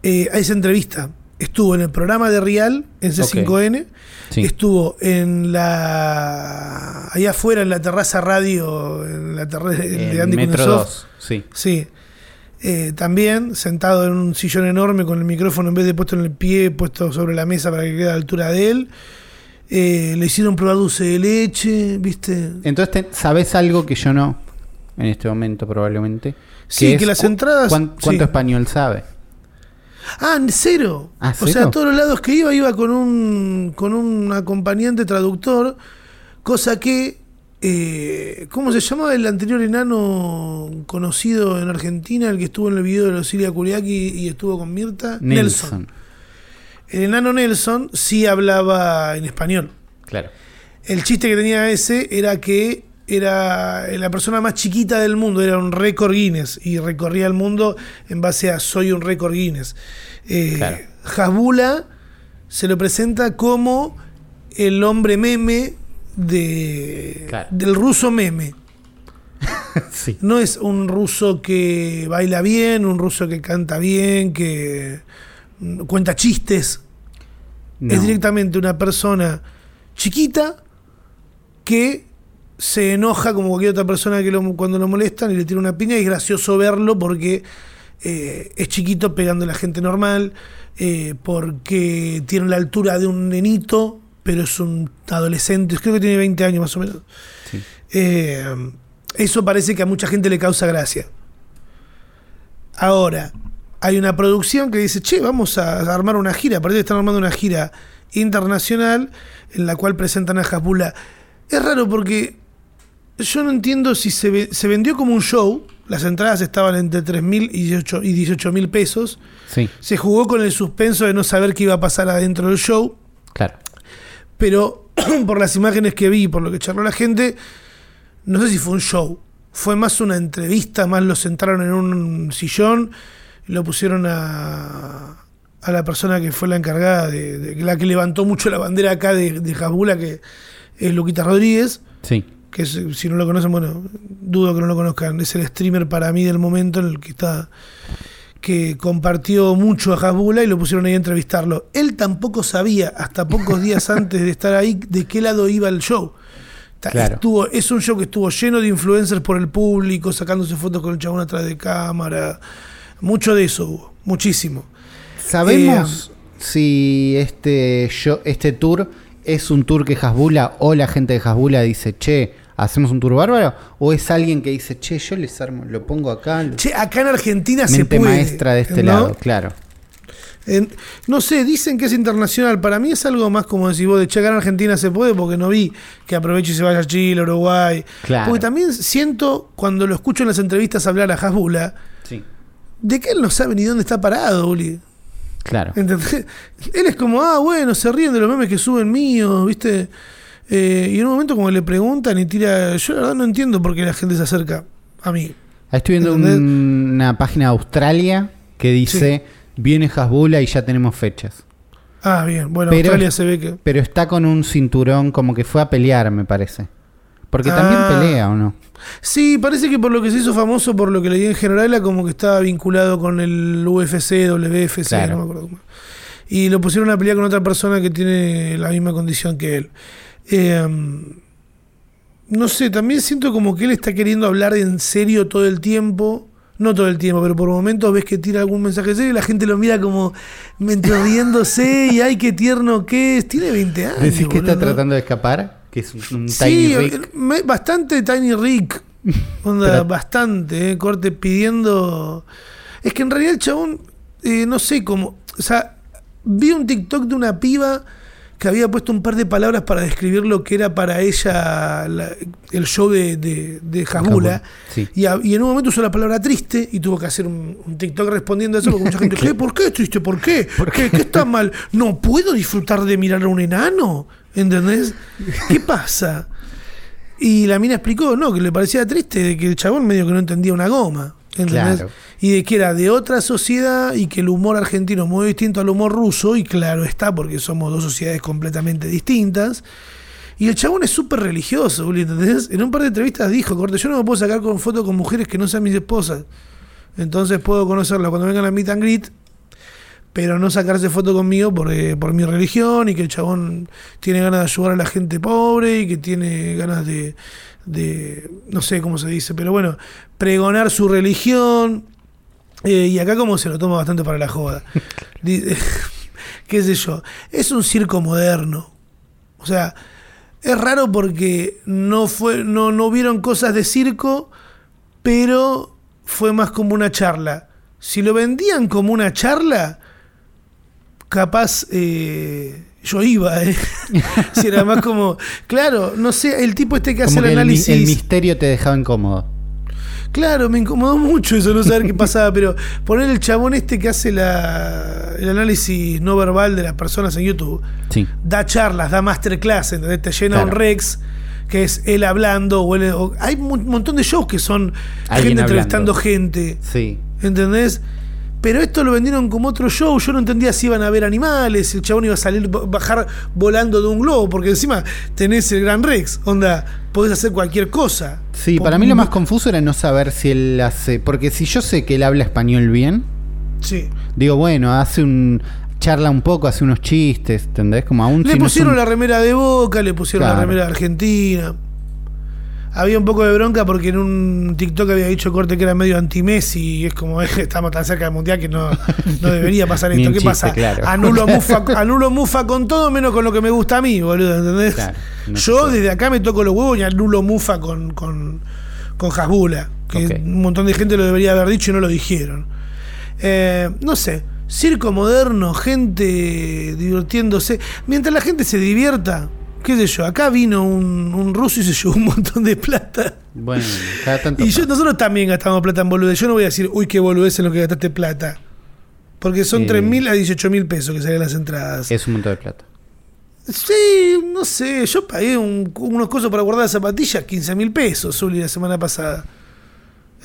eh, a esa entrevista. Estuvo en el programa de Real, en C5N. Sí. Estuvo en la. allá afuera, en la terraza radio, en la terraza de Andy Metro Kuznetsov. 2. Sí. Sí. Eh, también sentado en un sillón enorme con el micrófono en vez de puesto en el pie, puesto sobre la mesa para que quede a la altura de él. Eh, le hicieron probar dulce de leche, ¿viste? Entonces, ¿sabes algo que yo no? En este momento, probablemente. Sí, que las entradas- cuán- ¿Cuánto sí. español sabe? Ah, cero. Ah, O sea, ¿cero? a todos los lados que iba, iba con un, con un acompañante traductor, cosa que, eh, ¿cómo se llamaba el anterior enano conocido en Argentina, el que estuvo en el video de los Silia Kuriaki y estuvo con Mirta? Nelson. El enano Nelson sí hablaba en español. Claro. El chiste que tenía ese era que era la persona más chiquita del mundo, era un récord Guinness y recorría el mundo en base a soy un récord Guinness. Eh, Claro. Hasbula se lo presenta como el hombre meme de, Claro. del ruso meme. sí. No es un ruso que baila bien, un ruso que canta bien, que cuenta chistes. No. Es directamente una persona chiquita que se enoja como cualquier otra persona que lo- cuando lo molestan y le tira una piña y es gracioso verlo porque eh, es chiquito pegando a la gente normal, eh, porque tiene la altura de un nenito, pero es un adolescente, creo que tiene 20 años más o menos. Sí. Eh, eso parece que a mucha gente le causa gracia. Ahora, hay una producción que dice, che, vamos a armar una gira. Parece que están armando una gira internacional en la cual presentan a Japula. Es raro porque yo no entiendo si se, ve- se vendió como un show. Las entradas estaban entre 3 mil y 18 mil pesos. Sí, Se jugó con el suspenso de no saber qué iba a pasar adentro del show claro. pero por las imágenes que vi, por lo que charló la gente, no sé si fue un show. Fue más una entrevista, más lo sentaron en un sillón y lo pusieron a, a la persona que fue la encargada, de, de- la que levantó mucho la bandera acá de, de Jabula, que es Luquita Rodríguez, Sí. que es, si no lo conocen, bueno, dudo que no lo conozcan, es el streamer para mí del momento en el que está que compartió mucho a Hasbula y lo pusieron ahí a entrevistarlo. Él tampoco sabía, hasta pocos días antes de estar ahí, de qué lado iba el show. Claro. Estuvo, es un show que estuvo lleno de influencers por el público, sacándose fotos con el chabón atrás de cámara. Mucho de eso hubo, muchísimo. ¿Sabemos si este, show- este tour es un tour que Hasbula o la gente de Hasbula dice, che, hacemos un tour bárbaro? ¿O es alguien que dice, che, yo les armo, lo pongo acá? lo- Che, acá en Argentina se puede. maestra de este ¿no? lado, claro. En- no sé, dicen que es internacional. Para mí es algo más como decir vos de checar en Argentina se puede porque no vi que aproveche y se vaya a Chile, Uruguay. Claro. Porque también siento, cuando lo escucho en las entrevistas hablar a Hasbula. De que él no sabe ni dónde está parado, Uli. Claro. ¿Entendés? Él es como, ah, bueno, se ríen de los memes que suben míos, ¿viste? Eh, y en un momento como le preguntan y tira, yo la verdad no entiendo por qué la gente se acerca a mí. Ahí Estoy viendo una página de Australia que dice, viene Hasbula y ya tenemos fechas. Ah, bien, bueno, Pero- Australia se ve que... Pero está con un cinturón como que fue a pelear, me parece. Porque también Ah. pelea, ¿o no? Sí, parece que por lo que se hizo famoso, por lo que leí en general, era como que estaba vinculado con el UFC, WFC, Claro. no me acuerdo cómo. Y lo pusieron a pelear con otra persona que tiene la misma condición que él. Eh, no sé, también siento como que él está queriendo hablar en serio todo el tiempo. No todo el tiempo, pero por momentos ves que tira algún mensaje serio y la gente lo mira como riéndose y ay, qué tierno que es. Tiene 20 años. ¿Decís que está tratando de escapar? Que es un, un Sí, Tiny eh, Rick. me- bastante Tiny Rick. Onda, Pero- bastante, eh, corte pidiendo. Es que en realidad el chabón, eh, no sé cómo. O sea, vi un TikTok de una piba que había puesto un par de palabras para describir lo que era para ella la- el show de, de. Sí. Y, a- y en un momento usó la palabra triste y tuvo que hacer un, un TikTok respondiendo a eso porque mucha gente, ¿qué? ¿Por qué triste? ¿Por qué? ¿Qué, ¿Qué está mal? ¿No puedo disfrutar de mirar a un enano? ¿Entendés? ¿Qué pasa? Y la mina explicó, no, que le parecía triste de que el chabón medio que no entendía una goma. ¿Entendés? Claro. Y de que era de otra sociedad y que el humor argentino es muy distinto al humor ruso, y claro está, porque somos dos sociedades completamente distintas. Y el chabón es súper religioso, ¿entendés? En un par de entrevistas dijo, corte, yo no me puedo sacar con fotos con mujeres que no sean mis esposas. Entonces puedo conocerla cuando vengan a meet and greet, pero no sacarse foto conmigo por, eh, por mi religión y que el chabón tiene ganas de ayudar a la gente pobre y que tiene ganas de, de no sé cómo se dice, pero bueno, pregonar su religión. Eh, y acá como se lo toma bastante para la joda. Qué sé yo, es un circo moderno. O sea, es raro porque no fue no no vieron cosas de circo, pero fue más como una charla. Si lo vendían como una charla, capaz eh, yo iba, ¿eh? si era más como, claro, no sé, el tipo este que hace Como el que el, mi- análisis. el misterio te dejaba incómodo. Claro, me incomodó mucho eso, no saber qué pasaba, pero poner el chabón este que hace la, el análisis no verbal de las personas en YouTube, Sí. da charlas, da masterclass, ¿entendés? Te llena un Claro. Rex, que es él hablando, o él- o- hay un montón de shows que son Alguien gente entrevistando gente, Sí. ¿entendés? Pero esto lo vendieron como otro show, yo no entendía si iban a ver animales, si el chabón iba a salir, bajar volando de un globo, porque encima tenés el Gran Rex, onda, podés hacer cualquier cosa. Sí, para mí lo más confuso era no saber si él hace. Porque si yo sé que él habla español bien, Sí. digo, bueno, hace un. charla un poco, hace unos chistes, ¿entendés? Como aún Le si no es pusieron la remera de Boca, le pusieron la remera de Argentina. Había un poco de bronca porque en un TikTok había dicho corte que era medio anti-Messi y es como estamos tan cerca del mundial que no, no debería pasar esto. ¿Qué chiste, pasa? claro. Anulo, mufa, anulo mufa con todo menos con lo que me gusta a mí, boludo, ¿entendés? Claro, no se Yo desde acá me toco los huevos y anulo mufa con, con, con Hasbula, que un montón de gente lo debería haber dicho y no lo dijeron. Eh, no sé, circo moderno, gente divirtiéndose. Mientras la gente se divierta, qué sé yo, acá vino un, un ruso y se llevó un montón de plata. Bueno, cada tanto. Y yo, nosotros también gastamos plata en boludez. Yo no voy a decir, uy, qué boludez en lo que gastaste plata. Porque son Eh. 3 mil a 18 mil pesos que salen las entradas. Es un montón de plata. Sí, no sé, yo pagué un- unos cosas para guardar zapatillas, 15 mil pesos, Zuli, la semana pasada.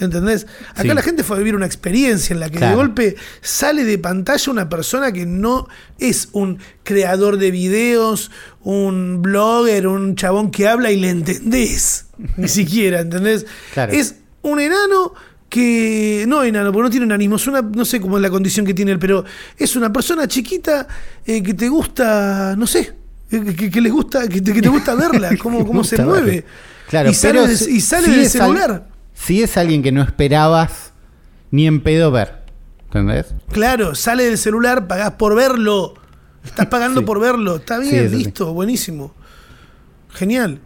¿Entendés? Acá Sí. la gente fue a vivir una experiencia en la que de golpe sale de pantalla una persona que no es un creador de videos, un blogger, un chabón que habla y le entendés. Ni siquiera, ¿entendés? Claro. Es un enano que. No enano, porque no tiene enanismo. Es una, no sé cómo es la condición que tiene él, pero es una persona chiquita eh, que te gusta, no sé. eh, Que, que les gusta, que te, que te gusta verla, cómo, cómo se mueve. Claro, y sale, de- y sale del al- Si es alguien que no esperabas ni en pedo ver. ¿Entendés? Claro, sale del celular, pagás por verlo. Estás pagando Sí. por verlo. Está bien, sí. listo, buenísimo. Genial.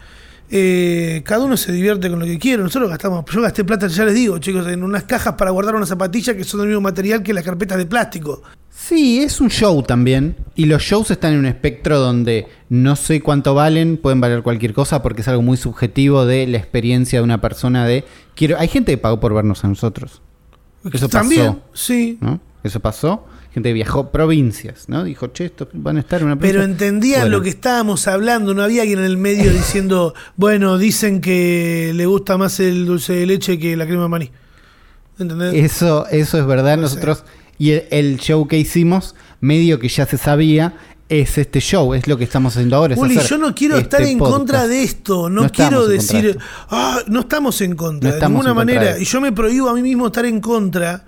Eh, cada uno se divierte con lo que quiere. Nosotros gastamos. Yo gasté plata, ya les digo, chicos, en unas cajas para guardar unas zapatillas que son del mismo material que las carpetas de plástico. Sí, es un show también. Y los shows están en un espectro donde no sé cuánto valen, pueden valer cualquier cosa porque es algo muy subjetivo de la experiencia de una persona de quiero. Hay gente que pagó por vernos a nosotros. Eso También, pasó. sí. ¿no? Eso pasó. Gente viajó provincias, ¿no? Dijo, che, estos van a estar en una Pero provincia". entendían Bueno, lo que estábamos hablando, no había alguien en el medio diciendo, bueno, dicen que le gusta más el dulce de leche que la crema de maní. ¿Entendés? Eso, eso es verdad. No sé. Nosotros, y el, el show que hicimos, medio que ya se sabía, es este show, es lo que estamos haciendo ahora. Uli, yo no quiero este estar en podcast. contra de esto, no, quiero decir, ah, no estamos en contra, No de ninguna contra manera. Y yo me prohíbo a mí mismo estar en contra,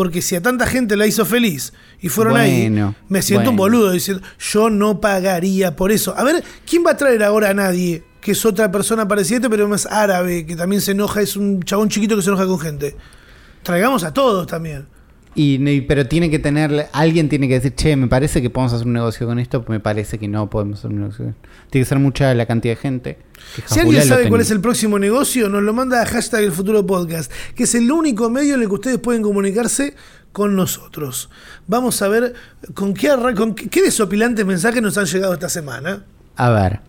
porque si a tanta gente la hizo feliz y fueron Bueno, ahí, me siento un boludo diciendo, yo no pagaría por eso. A ver, ¿quién va a traer ahora a nadie? Que es otra persona parecida, este, pero más árabe, que también se enoja, es un chabón chiquito que se enoja con gente. Traigamos a todos también. Y, pero tiene que tener, alguien tiene que decir, che, me parece que podemos hacer un negocio con esto, me parece que no podemos hacer un negocio. con esto". Tiene que ser mucha la cantidad de gente. Si alguien sabe cuál es el próximo negocio, nos lo manda a hashtag el futuro podcast, que es el único medio en el que ustedes pueden comunicarse con nosotros. Vamos a ver con qué, con qué, qué desopilantes mensajes nos han llegado esta semana. A ver.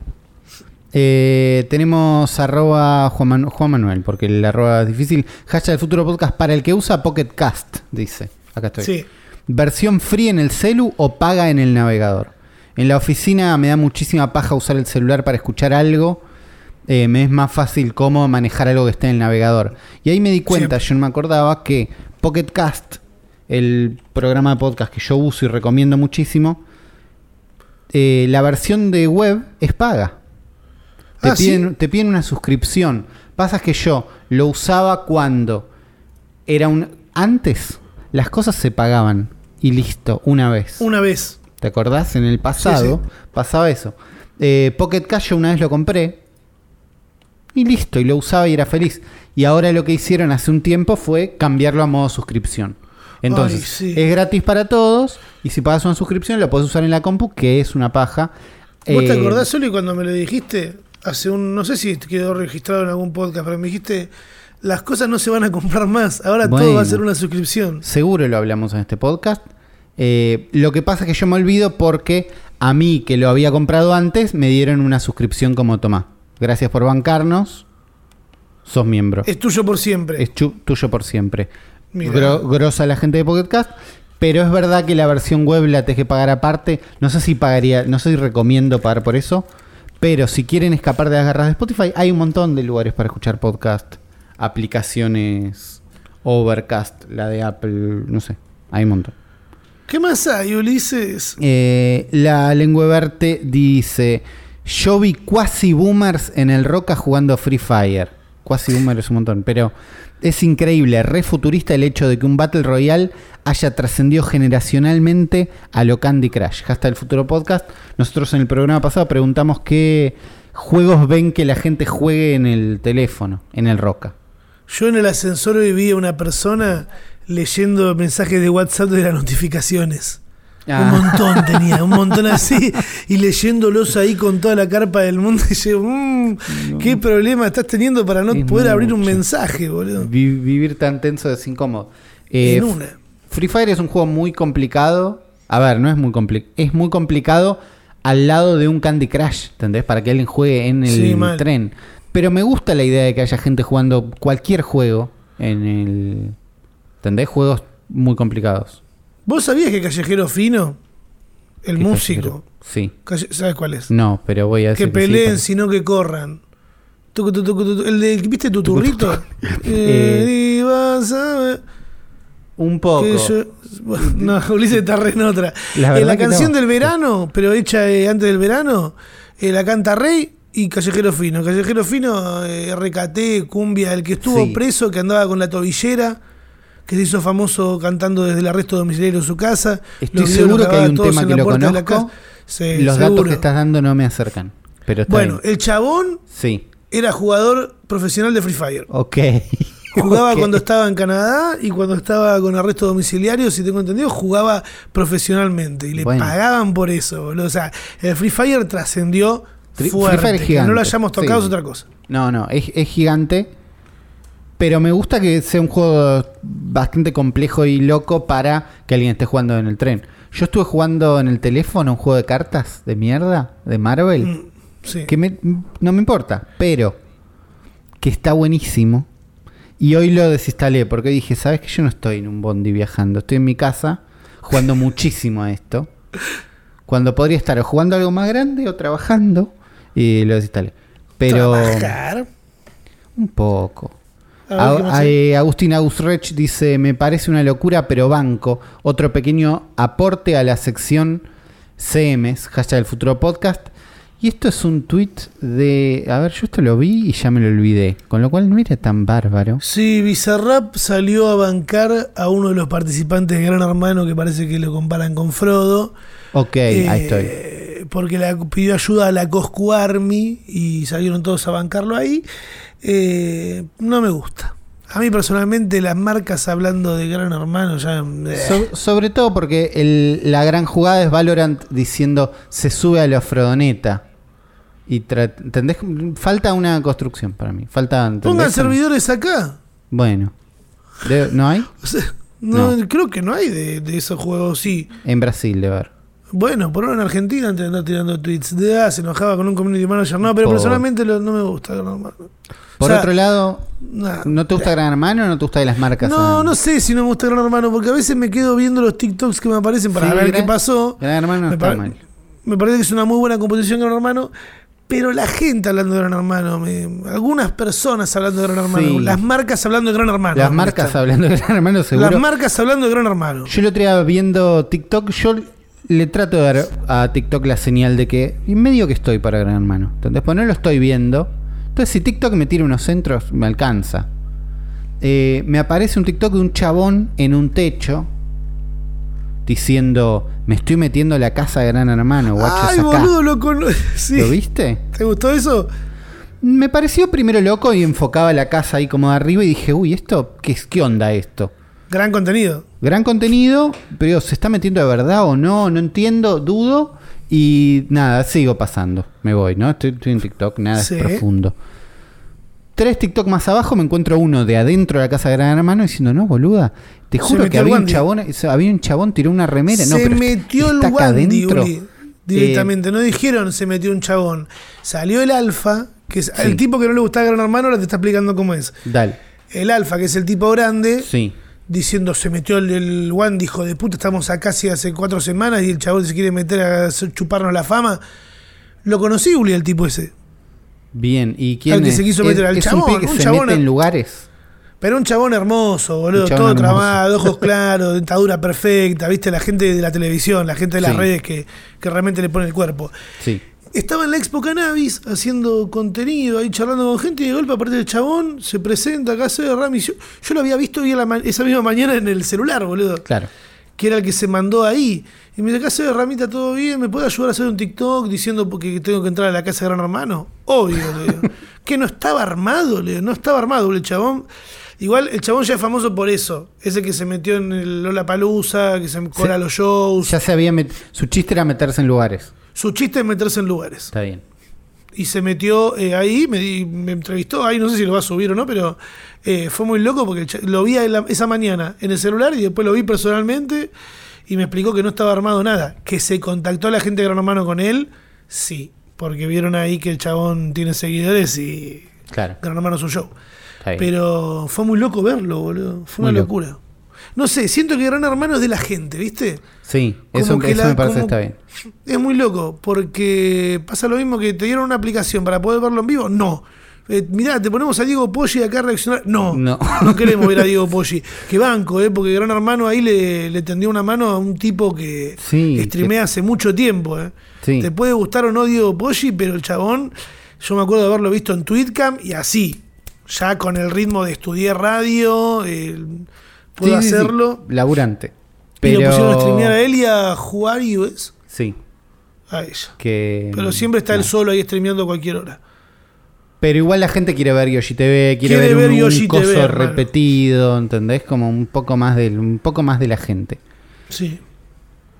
Eh, tenemos arroba Juan, Manu- Juan Manuel, porque el arroba es difícil. Hashtag el futuro podcast para el que usa Pocket Cast, dice. Acá estoy. Sí. ¿Versión free en el celu o paga en el navegador? En la oficina me da muchísima paja usar el celular para escuchar algo. Eh, me es más fácil cómo manejar algo que esté en el navegador. Y ahí me di cuenta, yo no me acordaba, que Pocket Cast, el programa de podcast que yo uso y recomiendo muchísimo, eh, la versión de web es paga. Te, Ah, te piden una suscripción. Pasa que yo lo usaba cuando era un... Antes las cosas se pagaban y listo, una vez. Una vez. ¿Te acordás? En el pasado Sí, pasaba eso. Eh, Pocket Cash yo una vez lo compré y listo, y lo usaba y era feliz. Y ahora lo que hicieron hace un tiempo fue cambiarlo a modo suscripción. Entonces, Ay, sí. es gratis para todos y si pagas una suscripción lo puedes usar en la compu, que es una paja. ¿Vos te Eh, acordás, Soli, cuando me lo dijiste? Hace un. No sé si quedó registrado en algún podcast, pero me dijiste. Las cosas no se van a comprar más. Ahora todo va a ser una suscripción. Seguro lo hablamos en este podcast. Eh, lo que pasa es que yo me olvido porque a mí, que lo había comprado antes, me dieron una suscripción como Tomás. Gracias por bancarnos. Sos miembro. Es tuyo por siempre. Es tuyo por siempre. Gro- grosa la gente de Pocket Cast. Pero es verdad que la versión web la tenés que pagar aparte. No sé si pagaría, no sé si recomiendo pagar por eso. Pero si quieren escapar de las garras de Spotify, hay un montón de lugares para escuchar podcast. Aplicaciones Overcast, la de Apple, no sé. Hay un montón. ¿Qué más hay, Ulises? Eh, la lengua verte dice: Yo vi cuasi boomers en el Roca jugando Free Fire. Quasi boomer es un montón, pero es increíble, re futurista el hecho de que un Battle Royale haya trascendido generacionalmente a lo Candy Crush. Hasta el futuro podcast, nosotros en el programa pasado preguntamos qué juegos ven que la gente juegue en el teléfono, en el Roca. Yo en el ascensor hoy vi a una persona leyendo mensajes de WhatsApp de las notificaciones. Ah. Un montón tenía, un montón así, y leyéndolos ahí con toda la carpa del mundo. Y yo, mmm, ¿qué problema estás teniendo para no Es poder abrir un mensaje, boludo? Vi- vivir tan tenso es incómodo. Eh, en una. Free Fire es un juego muy complicado. A ver, no es muy complicado. Es muy complicado al lado de un Candy Crush, ¿entendés? Para que alguien juegue en el Sí, tren. Pero me gusta la idea de que haya gente jugando cualquier juego en el. ¿Entendés? Juegos muy complicados. ¿Vos sabías que Callejero Fino, el ¿Qué músico? Sí. calle- ¿sabes cuál es? No, pero voy a que decir. sí, peleen, sino que corran. Tucu, tu, tucu, tu, tu. El de, ¿viste tu turrito? Eh, Eh, Un poco. que yo- no, Ulises está re en otra. La Eh, la que canción no. del verano, pero hecha eh, antes del verano, la canta Rey y Callejero Fino. Callejero Fino, RKT, Cumbia, el que estuvo Sí. preso, que andaba con la tobillera, que se hizo famoso cantando desde el arresto domiciliario en su casa. Estoy seguro que hay un tema que lo conozco. Sí, Los datos que estás dando no me acercan. Pero Bueno, bien. el chabón Sí. era jugador profesional de Free Fire. Ok. Jugaba cuando estaba en Canadá y cuando estaba con arresto domiciliario, si tengo entendido, jugaba profesionalmente y le Bueno. pagaban por eso, boludo. O sea, el Free Fire trascendió Free- fuerte. Free Fire es que gigante, no lo hayamos tocado sí. es otra cosa. No, no, es, es gigante. Pero me gusta que sea un juego bastante complejo y loco para que alguien esté jugando en el tren. Yo estuve jugando en el teléfono un juego de cartas de mierda, de Marvel, Mm, sí. que me- no me importa, pero que está buenísimo. Y hoy lo desinstalé porque dije, ¿sabes que yo no estoy en un bondi viajando? Estoy en mi casa jugando muchísimo a esto. Cuando podría estar o jugando algo más grande o trabajando. Y lo desinstalé. Pero... Trabajar. Un poco. Eh, Agustín Ausrech dice, me parece una locura, pero banco. Otro pequeño aporte a la sección CMs, hashtag del futuro podcast. Y esto es un tweet de... A ver, yo esto lo vi y ya me lo olvidé. Con lo cual no era tan bárbaro. Sí, Bizarrap salió a bancar a uno de los participantes de Gran Hermano que parece que lo comparan con Frodo. Ok, Eh, ahí estoy. Porque la, pidió ayuda a la Coscu Army y salieron todos a bancarlo ahí. Eh, no me gusta. A mí personalmente las marcas hablando de Gran Hermano ya... So- sobre todo porque el- la gran jugada es Valorant diciendo se sube a la Frodoneta. Y ¿entendés? Falta una construcción para mí. Falta. pongan servidores acá. Bueno. ¿No hay? O sea, no, No. Creo que no hay de, de esos juegos, sí. En Brasil, de ver. Bueno, por ahora en Argentina antes de andar tirando tweets de ah, se enojaba con un community manager. No, pero Por- personalmente lo- no me gusta Gran Hermano. Por O sea, otro lado. ¿no te gusta Gran Hermano o no te gusta de las marcas? No, no sé si no me gusta Gran Hermano, porque a veces me quedo viendo los TikToks que me aparecen para Sí, ver Gran- qué pasó. Gran Hermano me, está mal. me parece que es una muy buena composición Gran Hermano, pero la gente hablando de Gran Hermano, me- algunas personas hablando de Gran Hermano, Sí. las marcas hablando de Gran Hermano. Las marcas hablando de Gran Hermano, seguro. Las marcas hablando de Gran Hermano. Yo el otro día viendo TikTok, yo le trato de dar a TikTok la señal de que medio que estoy para Gran Hermano. Entonces, pues no lo estoy viendo. Entonces, si TikTok me tira unos centros, me alcanza. Eh, me aparece un TikTok de un chabón en un techo diciendo: Me estoy metiendo la casa de Gran Hermano, guacho, Ay, acá". boludo, lo sí. ¿Lo viste? ¿Te gustó eso? Me pareció primero loco y enfocaba la casa ahí como de arriba y dije, uy, esto, ¿qué, es- qué onda esto? Gran contenido. Gran contenido, pero ¿se está metiendo de verdad o no? No entiendo, dudo. Y nada, sigo pasando. Me voy, ¿no? Estoy, estoy en TikTok, nada Sí. es profundo. Tres TikTok más abajo me encuentro uno de adentro de la casa de Gran Hermano diciendo, no, boluda. Te juro que había un chabón, eso, había un chabón, tiró una remera. no, se pero metió el está acá adentro. Directamente. no dijeron se metió un chabón. Salió el alfa, que es Sí. el tipo que no le gustaba Gran Hermano, ahora te está explicando cómo es. Dale. El alfa, que es el tipo grande, Sí. Diciendo se metió el, el Wandy, hijo de puta, estamos acá casi hace cuatro semanas y el chabón se quiere meter a chuparnos la fama. Lo conocí, Uli, el tipo ese. Bien, ¿y quién Al que es? se quiso Es- meter al es chabón, un que un se chabón- mete en lugares. Pero un chabón hermoso, boludo, chabón todo hermoso. trabado, ojos claros, dentadura perfecta, viste, la gente de la televisión, la gente de las Sí. redes que, que realmente le pone el cuerpo. Sí. Estaba en la Expo Cannabis haciendo contenido, ahí charlando con gente y de golpe aparece el chabón, se presenta acá, se Rami. Yo, yo lo había visto hoy la esa misma mañana en el celular, boludo. Claro. Que era el que se mandó ahí. Y me dice, acá se ve Ramita, todo bien, ¿me puede ayudar a hacer un TikTok diciendo porque tengo que entrar a la casa de Gran Hermano? Obvio, le digo. que no estaba armado, le digo, no estaba armado, el chabón. Igual el chabón ya es famoso por eso. Ese que se metió en el Lola Palusa, que se cola a los shows. Ya se había met- Su chiste era meterse en lugares. Su chiste es meterse en lugares. Está bien. Y se metió eh, ahí, me, me entrevistó ahí, no sé si lo va a subir o no, pero eh, fue muy loco porque lo vi la- esa mañana en el celular y después lo vi personalmente y me explicó que no estaba armado nada. Que se contactó a la gente de Gran Hermano con él, sí, porque vieron ahí que el chabón tiene seguidores y Claro. Gran Hermano es un show. Pero fue muy loco verlo, boludo. Fue una loco. locura. No sé, siento que Gran Hermano es de la gente, ¿viste? sí, eso, que eso la- me parece está bien. Es muy loco, porque pasa lo mismo que te dieron una aplicación para poder verlo en vivo. No. Eh, mirá, te ponemos a Diego Poggi acá a reaccionar. No, No. no, queremos ver a Diego Poggi. Que banco, ¿eh? porque Gran Hermano ahí le, le tendió una mano a un tipo que Sí, streamea que- hace mucho tiempo. ¿eh? Sí. Te puede gustar o no Diego Poggi, pero el chabón, yo me acuerdo de haberlo visto en Tweetcam y así, ya con el ritmo de estudiar radio, puedo Sí, hacerlo. Laburante. Y lo Pero... pusieron a streamear a él y a jugar y ¿ves? Sí, a ella. que... Pero siempre está él solo ahí streameando a cualquier hora. Pero igual la gente quiere ver Yoshi TV, quiere, Quiere ver, un, Yoshi un coso TV, repetido, ¿entendés? Como un poco más del, un poco más de la gente. Sí.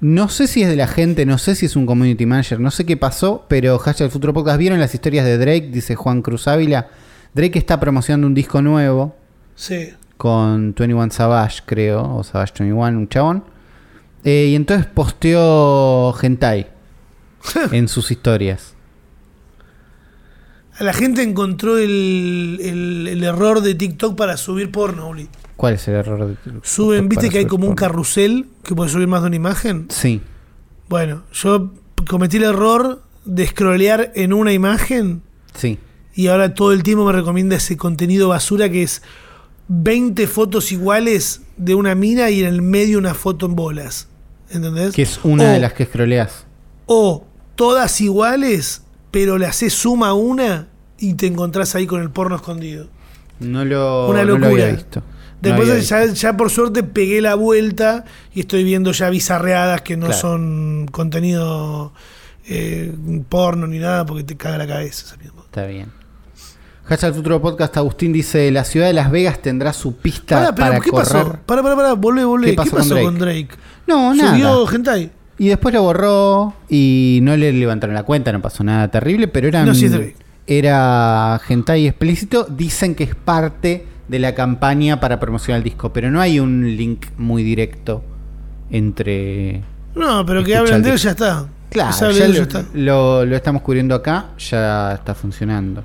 No sé si es de la gente, no sé si es un community manager, no sé qué pasó, pero Hashtag el Futuro Podcast, ¿vieron las historias de Drake? Dice Juan Cruz Ávila. Drake está promocionando un disco nuevo Sí. Con 21 Savage, creo, o Savage 21, un chabón. Eh, y entonces posteó Hentai en sus historias. La gente encontró el, el- el error de TikTok para subir porno, Uli. ¿Cuál es el error? de- Suben, viste que hay como un carrusel que puede subir más de una imagen. Sí, Bueno, yo cometí el error de scrollear en una imagen sí. y ahora todo el tiempo me recomienda ese contenido basura que es 20 fotos iguales de una mina y en el medio una foto en bolas. ¿Entendés? Que es una O- de las que scrolleas. O todas iguales, pero le haces suma a una y te encontrás ahí con el porno escondido. No lo, Una no lo locura. había visto. No Después había visto. ya, ya por suerte pegué la vuelta y estoy viendo ya bizarreadas que no Claro. son contenido eh, porno ni nada porque te caga la cabeza. esa. Está bien. Hashtag el Futuro Podcast Agustín dice, la ciudad de Las Vegas tendrá su pista Pará, pero para ¿qué correr. pasó? Pará, pará, pará, volvé, volvé. ¿Qué ¿Qué pasó con con Drake? No, ¿Subió nada. hentai? Y después lo borró y no le levantaron la cuenta, no pasó nada terrible, pero era, No, sí es Drake. era hentai explícito. Dicen que es parte de la campaña para promocionar el disco, pero no hay un link muy directo entre... No, pero que hablen de él ya está. Claro, ya lo, está. lo- lo estamos cubriendo acá, ya está funcionando.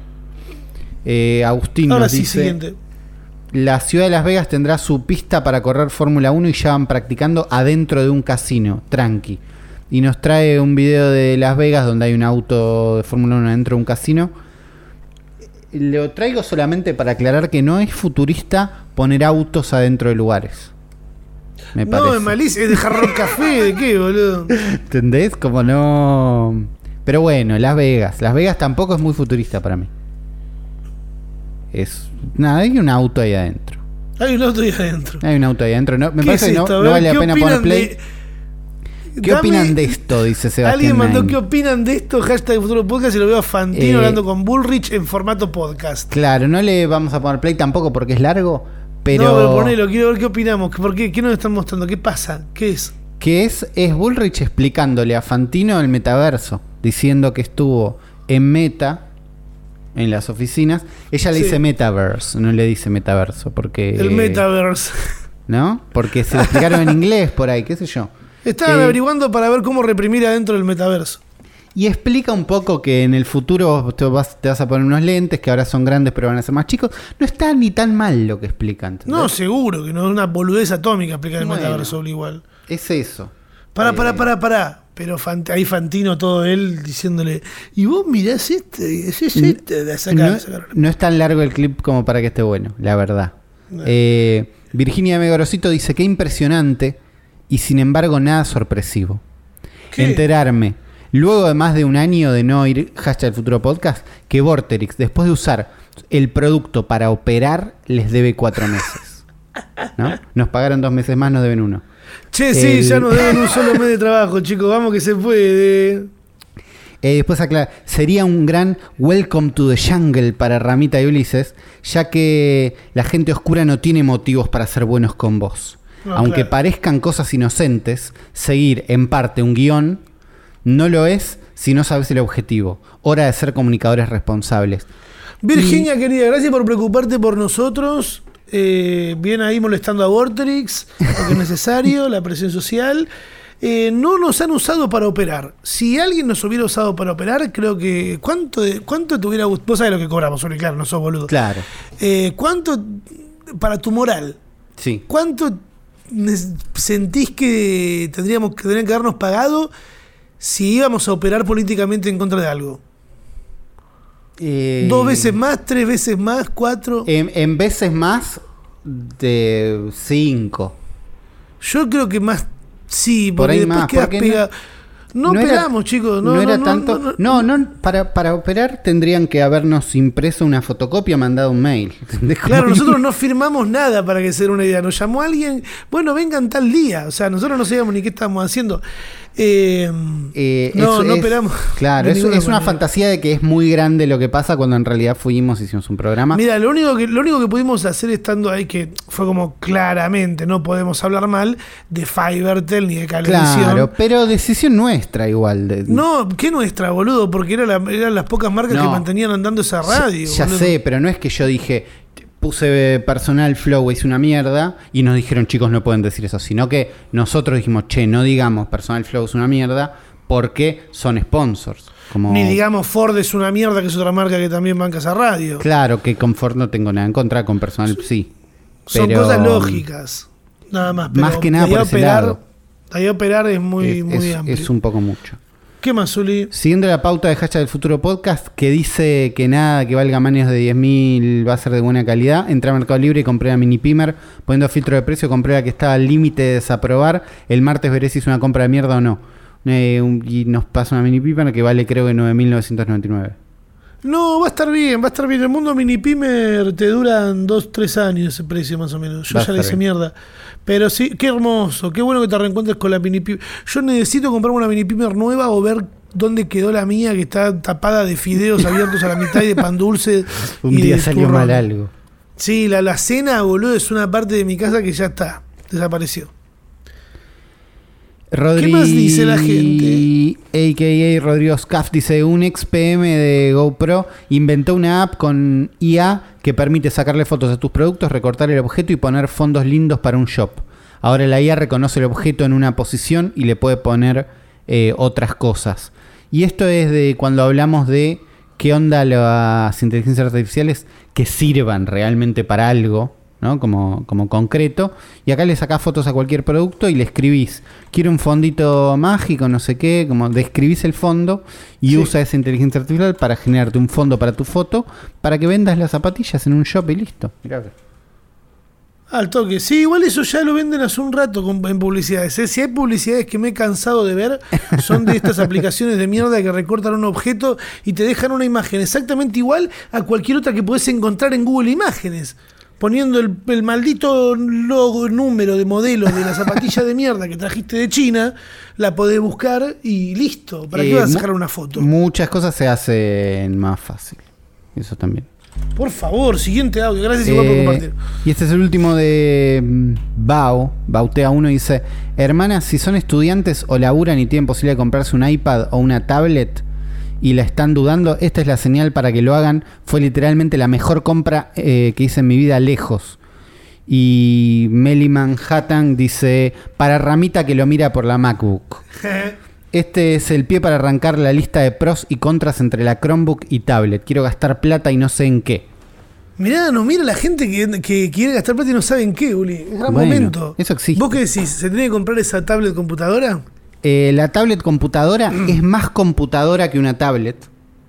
Eh, Agustín Ahora nos sí, dice... siguiente. La ciudad de Las Vegas tendrá su pista para correr Fórmula 1 y ya van practicando adentro de un casino, tranqui. Y nos trae un video de Las Vegas donde hay un auto de Fórmula 1 adentro de un casino. Lo traigo solamente para aclarar que no es futurista poner autos adentro de lugares. Me No, es malísimo. Es de jarrón café. ¿De qué, boludo? ¿Entendés? Como no. Pero bueno, Las Vegas. Las Vegas tampoco es muy futurista para mí. Es. Nada, hay un auto ahí adentro. Hay un auto ahí adentro. Hay un auto ahí adentro. No, me ¿Qué parece es que no, vale ¿qué la pena poner play. de- ¿Qué Dame- opinan de esto? Dice Sebastián. Alguien mandó qué opinan de esto, hashtag Futuro Podcast, y lo veo a Fantino Eh, hablando con Bullrich en formato podcast. Claro, no le vamos a poner play tampoco porque es largo, pero. No, pero ponelo, quiero ver qué opinamos. ¿Por qué? ¿Qué nos están mostrando? ¿Qué pasa? ¿Qué es? Que es, es Bullrich explicándole a Fantino el metaverso, diciendo que estuvo en Meta, en las oficinas. Ella le Sí. dice Metaverse, no le dice metaverso, porque. El Metaverse. ¿No? Porque se lo explicaron en inglés por ahí, qué sé yo. Estaban Eh, averiguando para ver cómo reprimir adentro del metaverso. Y explica un poco que en el futuro te vas, te vas a poner unos lentes que ahora son grandes pero van a ser más chicos. No está ni tan mal lo que explican. ¿entendés? No, seguro que no es una boludez atómica explicar el Bueno. metaverso igual. Es eso. Para, para, para, para. Pero ahí Fantino todo él diciéndole, y vos mirás este, decís este, de sacar, no, sacar. no es tan largo el clip como para que esté bueno, la verdad. No. Eh, Virginia Megorosito dice que impresionante y sin embargo nada sorpresivo. ¿Qué? Enterarme luego de más de un año de no ir hashtag el futuro podcast, que Vorterix, después de usar el producto para operar, les debe cuatro meses. ¿no? Nos pagaron dos meses más, nos deben uno. Che, sí, El- ya nos deben un solo mes de trabajo, chicos. Vamos que se puede. Eh, después aclara, sería un gran welcome to the jungle para Ramita y Ulises, ya que la gente oscura no tiene motivos para ser buenos con vos. No, Aunque claro. parezcan cosas inocentes, seguir en parte un guion no lo es si no sabes el objetivo. Hora de ser comunicadores responsables. Virginia, querida, gracias por preocuparte por nosotros. Eh, bien ahí molestando a Vorterix, lo que es necesario, la presión social. Eh, no nos han usado para operar. Si alguien nos hubiera usado para operar, creo que. ¿Cuánto, cuánto te hubiera gustado? Vos sabés lo que cobramos, Uri, claro, no sos boludo. Claro, Eh, ¿Cuánto, para tu moral, sí. cuánto sentís que tendríamos que tendrían que habernos pagado si íbamos a operar políticamente en contra de algo? Eh, ¿Dos veces más, tres veces más, cuatro? En, en veces más de cinco. Yo creo que más sí, Por porque ahí después más, quedas porque pegado. No, era- operamos, chicos. No, No, era no, tanto. no, No, no. no, para, para operar tendrían que habernos impreso una fotocopia, mandado un mail. Claro, nosotros no firmamos nada para que se den una idea. Nos llamó alguien, bueno, vengan tal día. O sea, nosotros no sabíamos ni qué estábamos haciendo. Eh, Eh, no, no es- operamos. Claro, es, una manera. fantasía de que es muy grande lo que pasa cuando en realidad fuimos, hicimos un programa. Mira, lo único, que, lo único que pudimos hacer estando ahí, que fue como claramente, no podemos hablar mal de Fivertel ni de Cablevisión. claro, pero decisión nuestra igual. de- No, ¿qué nuestra, boludo? Porque era la- eran las pocas marcas No. que mantenían andando esa radio. ya sé, pero no es que yo dije, puse personal flow, hice una mierda, y nos dijeron, chicos, no pueden decir eso, sino que nosotros dijimos, che, no digamos personal flow es una mierda, porque son sponsors. Como, Ni digamos Ford es una mierda, que es otra marca que también banca esa radio. Claro, que con Ford no tengo nada en contra, con personal sí. Son cosas lógicas. Nada más. Más pero que nada por ese operar, lado. ahí operar es muy, es, muy es- amplio. es un poco mucho. ¿Qué más, Zuli? Siguiendo la pauta de Hashtag del Futuro Podcast, que dice que nada que valga menos de 10.000 va a ser de buena calidad, entré a Mercado Libre y compré la Mini Pimer, poniendo filtro de precio, compré la que estaba al límite de desaprobar. El martes veré si es una compra de mierda o no. Eh, un- y nos pasa una Mini Pimer que vale creo que 9.999. No, va a estar bien, va a estar bien. El mundo mini pimer te duran dos, tres años ese precio más o menos. Yo Va ya le hice bien. mierda. Pero sí, qué hermoso, qué bueno que te reencuentres con la mini pimer. Yo necesito comprar una mini pimer nueva o ver dónde quedó la mía que está tapada de fideos abiertos a la mitad y de pan dulce. Un y día de salió turrón. mal algo. Sí, la, la cena, boludo, es una parte de mi casa que ya está, desapareció. Rodri, más dice la gente? AKA Rodrigo Scaff dice, un ex PM de GoPro inventó una app con IA que permite sacarle fotos a tus productos, recortar el objeto y poner fondos lindos para un shop. Ahora la IA reconoce el objeto en una posición y le puede poner eh, otras cosas. Y esto es de cuando hablamos de qué onda las inteligencias artificiales que sirvan realmente para algo, ¿no? Como, como concreto. Y acá le sacás fotos a cualquier producto y le escribís, quiero un fondito mágico, no sé qué, como describís el fondo y Sí. usa esa inteligencia artificial para generarte un fondo para tu foto, para que vendas las zapatillas en un shop y listo. Mirá. Al toque. Sí, igual eso ya lo venden hace un rato con- en publicidades. ¿eh? Si hay publicidades que me he cansado de ver, son de estas aplicaciones de mierda que recortan un objeto y te dejan una imagen exactamente igual a cualquier otra que puedes encontrar en Google Imágenes. Poniendo el, el maldito logo, número de modelo de la zapatilla de mierda que trajiste de China, la podés buscar y listo. ¿Para Eh, qué vas a sacar una foto? Muchas cosas se hacen más fácil. Eso también. Por favor, siguiente audio. Gracias igual por Eh, compartir. y este es el último de mm, Bao. Bautea 1 dice: Hermanas, si son estudiantes o laburan y tienen posibilidad de comprarse un iPad o una tablet y la están dudando, esta es la señal para que lo hagan. Fue literalmente la mejor compra eh, que hice en mi vida lejos. Y Meli Manhattan dice: Para Ramita que lo mira por la MacBook. Este es el pie para arrancar la lista de pros y contras entre la Chromebook y tablet. Quiero gastar plata y no sé en qué. Mirá, no mira la gente que, que quiere gastar plata y no sabe en qué, Uli. Es gran Bueno, momento. eso existe. ¿Vos qué decís? ¿Se tiene que comprar esa tablet computadora? Eh, la tablet computadora es más computadora que una tablet,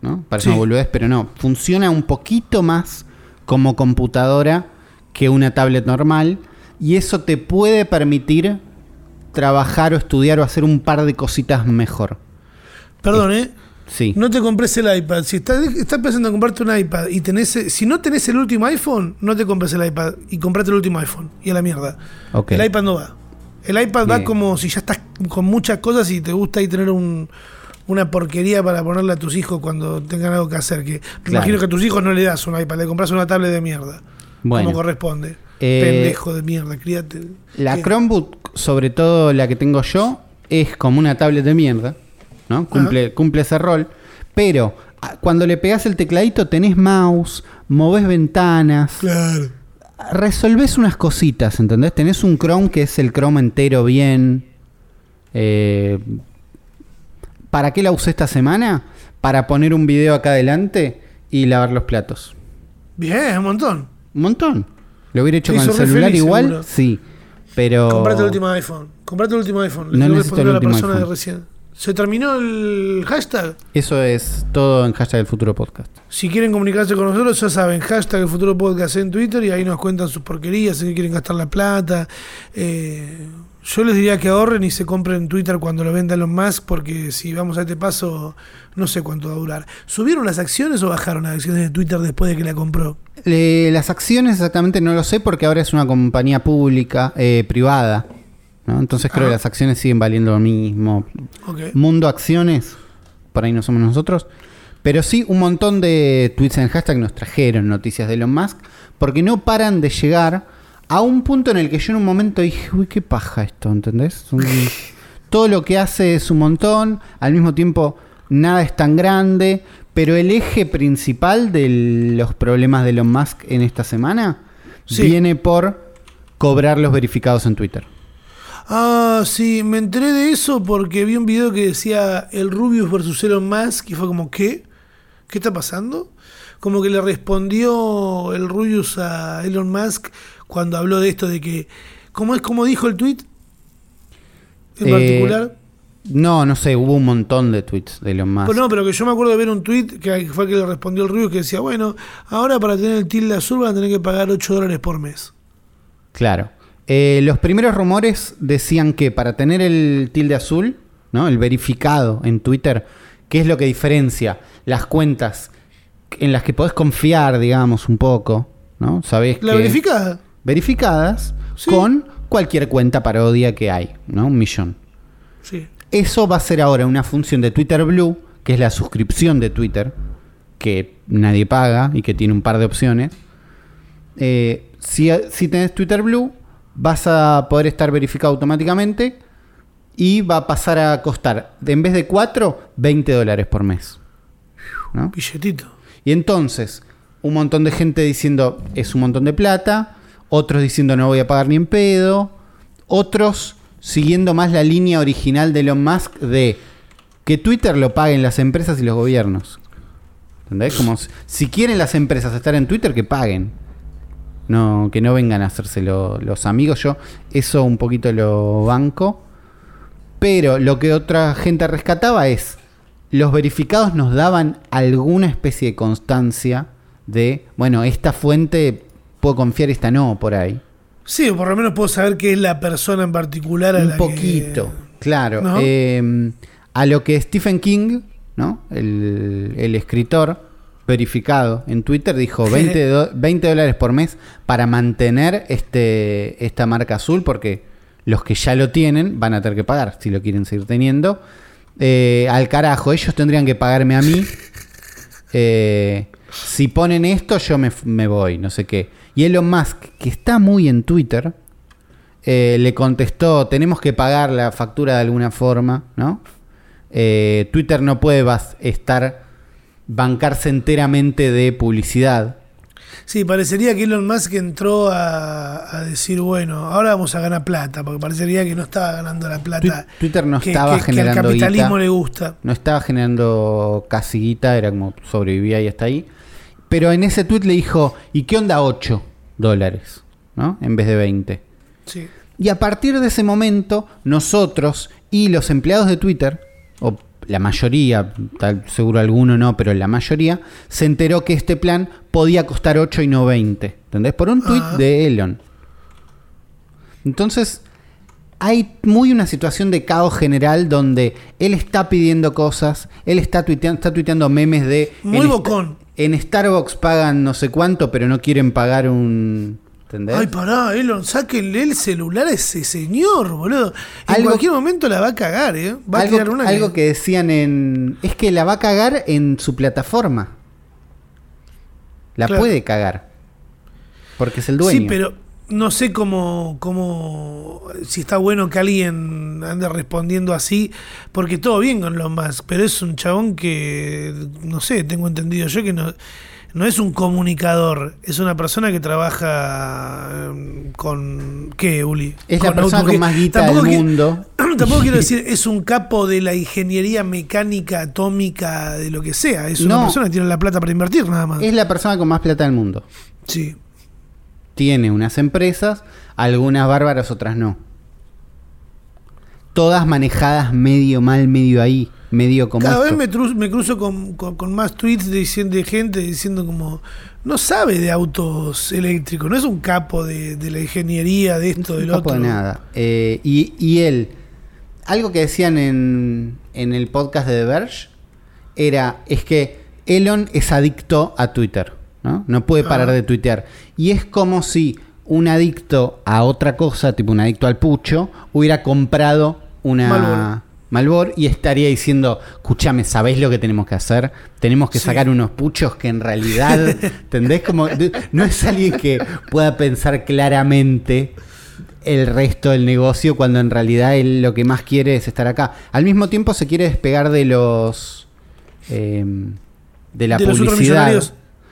¿no? Parece Sí. una boludez, pero no. Funciona un poquito más como computadora que una tablet normal. Y eso te puede permitir trabajar o estudiar o hacer un par de cositas mejor. Perdón, ¿eh? Sí. No te compres el iPad. Si estás, estás pensando en comprarte un iPad y tenés. Si no tenés el último iPhone, no te compres el iPad y comprate el último iPhone. Y a la mierda. El iPad no va. El iPad va como si ya estás con muchas cosas y te gusta ahí tener un, una porquería para ponerle a tus hijos cuando tengan algo que hacer. Que me imagino que a tus hijos no le das un iPad, le compras una tablet de mierda. Bueno. Como corresponde. Eh, Pendejo de mierda, críate. La ¿Qué? Chromebook, sobre todo la que tengo yo, es como una tablet de mierda, ¿no? Cumple, cumple ese rol. Pero ah, cuando le pegas el tecladito tenés mouse, movés ventanas, Claro. Resolvés unas cositas, ¿entendés? Tenés un Chrome que es el Chrome entero bien. Eh, ¿Para qué la usé esta semana? Para poner un video acá adelante y lavar los platos. Bien, un montón. Un montón. Lo hubiera hecho Te con el celular feliz, igual, seguro. sí. Pero. Comprate el último iPhone. Comprate el último iPhone. Le No necesito el a la último persona de recién. ¿Se terminó el hashtag? Eso es todo en hashtag del futuro podcast. Si quieren comunicarse con nosotros, ya saben, hashtag el futuro podcast en Twitter y ahí nos cuentan sus porquerías, en qué quieren gastar la plata. Eh, yo les diría que ahorren y se compren Twitter cuando lo vendan los más, porque si vamos a este paso, no sé cuánto va a durar. ¿Subieron las acciones o bajaron las acciones de Twitter después de que la compró? Le- las acciones exactamente no lo sé porque ahora es una compañía pública, eh, privada. ¿No? Entonces creo Ajá. que las acciones siguen valiendo lo mismo. Mundo Acciones, por ahí no somos nosotros. Pero sí, un montón de tweets en hashtag nos trajeron noticias de Elon Musk porque no paran de llegar a un punto en el que yo en un momento dije, uy, qué paja esto, ¿entendés? Un- todo lo que hace es un montón, al mismo tiempo nada es tan grande, pero el eje principal de los problemas de Elon Musk en esta semana Sí. viene por cobrar los verificados en Twitter. Ah, sí, me enteré de eso porque vi un video que decía el Rubius versus Elon Musk y fue como, ¿qué? ¿Qué está pasando? Como que le respondió el Rubius a Elon Musk cuando habló de esto de que, ¿cómo es como dijo el tweet? En Eh, particular. No, no sé, hubo un montón de tweets de Elon Musk. Pues no, pero que yo me acuerdo de ver un tweet que fue el que le respondió el Rubius que decía, bueno, ahora para tener el tilde azul van a tener que pagar 8 dólares por mes. Claro. Eh, los primeros rumores decían que para tener el tilde azul, ¿no? El verificado en Twitter, ¿qué es lo que diferencia las cuentas en las que podés confiar, digamos, un poco, ¿no? Sabés ¿La que verificada? verificadas Sí. con cualquier cuenta parodia que hay, ¿no? Un millón. Sí. Eso va a ser ahora una función de Twitter Blue, que es la suscripción de Twitter, que nadie paga y que tiene un par de opciones. Eh, si, si tenés Twitter Blue, vas a poder estar verificado automáticamente y va a pasar a costar, en vez de 4, 20 dólares por mes. ¿no? Billetito. Y entonces, un montón de gente diciendo es un montón de plata, otros diciendo no voy a pagar ni en pedo, otros siguiendo más la línea original de Elon Musk de que Twitter lo paguen las empresas y los gobiernos. ¿Entendés? Como si quieren las empresas estar en Twitter, que paguen. No, que no vengan a hacerse lo- los amigos. Yo eso un poquito lo banco. Pero lo que otra gente rescataba es, los verificados nos daban alguna especie de constancia de, bueno, esta fuente puedo confiar, esta no, por ahí. Sí, o por lo menos puedo saber qué es la persona en particular a Un la poquito, claro. ¿No? Eh, a lo que Stephen King, ¿no? El, el escritor verificado en Twitter dijo 20, do- 20 dólares por mes para mantener este, esta marca azul porque los que ya lo tienen van a tener que pagar si lo quieren seguir teniendo. Eh, al carajo, ellos tendrían que pagarme a mí. Eh, si ponen esto, yo me, me voy, no sé qué. Y Elon Musk, que está muy en Twitter, eh, le contestó, tenemos que pagar la factura de alguna forma, ¿no? Twitter no puede estar, bancarse enteramente de publicidad. Sí, parecería que Elon Musk entró a, a decir, bueno, ahora vamos a ganar plata, porque parecería que no estaba ganando la plata. Twi- Twitter no que- estaba que- que generando al capitalismo guita. le gusta. No estaba generando casi guita, era como sobrevivía y hasta ahí. Pero en ese tweet le dijo, ¿y qué onda 8 dólares? ¿No? En vez de 20. Sí. Y a partir de ese momento, nosotros y los empleados de Twitter, o la mayoría, tal, seguro alguno no, pero la mayoría, se enteró que este plan podía costar 8 y no 20. ¿Entendés? Por un tweet Ah. de Elon. Entonces, hay muy una situación de caos general donde él está pidiendo cosas, él está tuiteando, está tuiteando memes de... Muy en bocón. en Starbucks pagan no sé cuánto, pero no quieren pagar un... ¿Entendés? Ay, pará, Elon, sáquenle el celular a ese señor, boludo. En Algo- cualquier momento la va a cagar, ¿eh? Va a algo, tirar una algo que decían en... Es que la va a cagar en su plataforma. La Claro. puede cagar. Porque es el dueño. Sí, pero no sé cómo, cómo. Si está bueno que alguien ande respondiendo así, porque todo bien con Elon Musk, pero es un chabón que. No sé, tengo entendido yo que no. No es un comunicador, es una persona que trabaja eh, con. ¿Qué, Uli? Es la persona con más guita del mundo. Tampoco quiero decir, es un capo de la ingeniería mecánica atómica, de lo que sea. Es una persona que tiene la plata para invertir, nada más. Es la persona con más plata del mundo. Sí. Tiene unas empresas, algunas bárbaras, otras no. Todas manejadas medio mal, medio ahí, medio como Cada esto. vez me, cruzo con, con- con más tweets de gente diciendo como, no sabe de autos eléctricos, no es un capo de, de la ingeniería, de esto, No del otro. de nada. Eh, y, y él, algo que decían en, en el podcast de The Verge, era, es que Elon es adicto a Twitter, ¿no? No puede parar Ah. de tuitear. Y es como si un adicto a otra cosa, tipo un adicto al pucho, hubiera comprado una. Malbor y estaría diciendo, escúchame, ¿sabéis lo que tenemos que hacer? Tenemos que Sí. sacar unos puchos que en realidad, ¿entendés? Como, no es alguien que pueda pensar claramente el resto del negocio cuando en realidad él lo que más quiere es estar acá. Al mismo tiempo se quiere despegar de los... eh, de la ¿De los publicidad.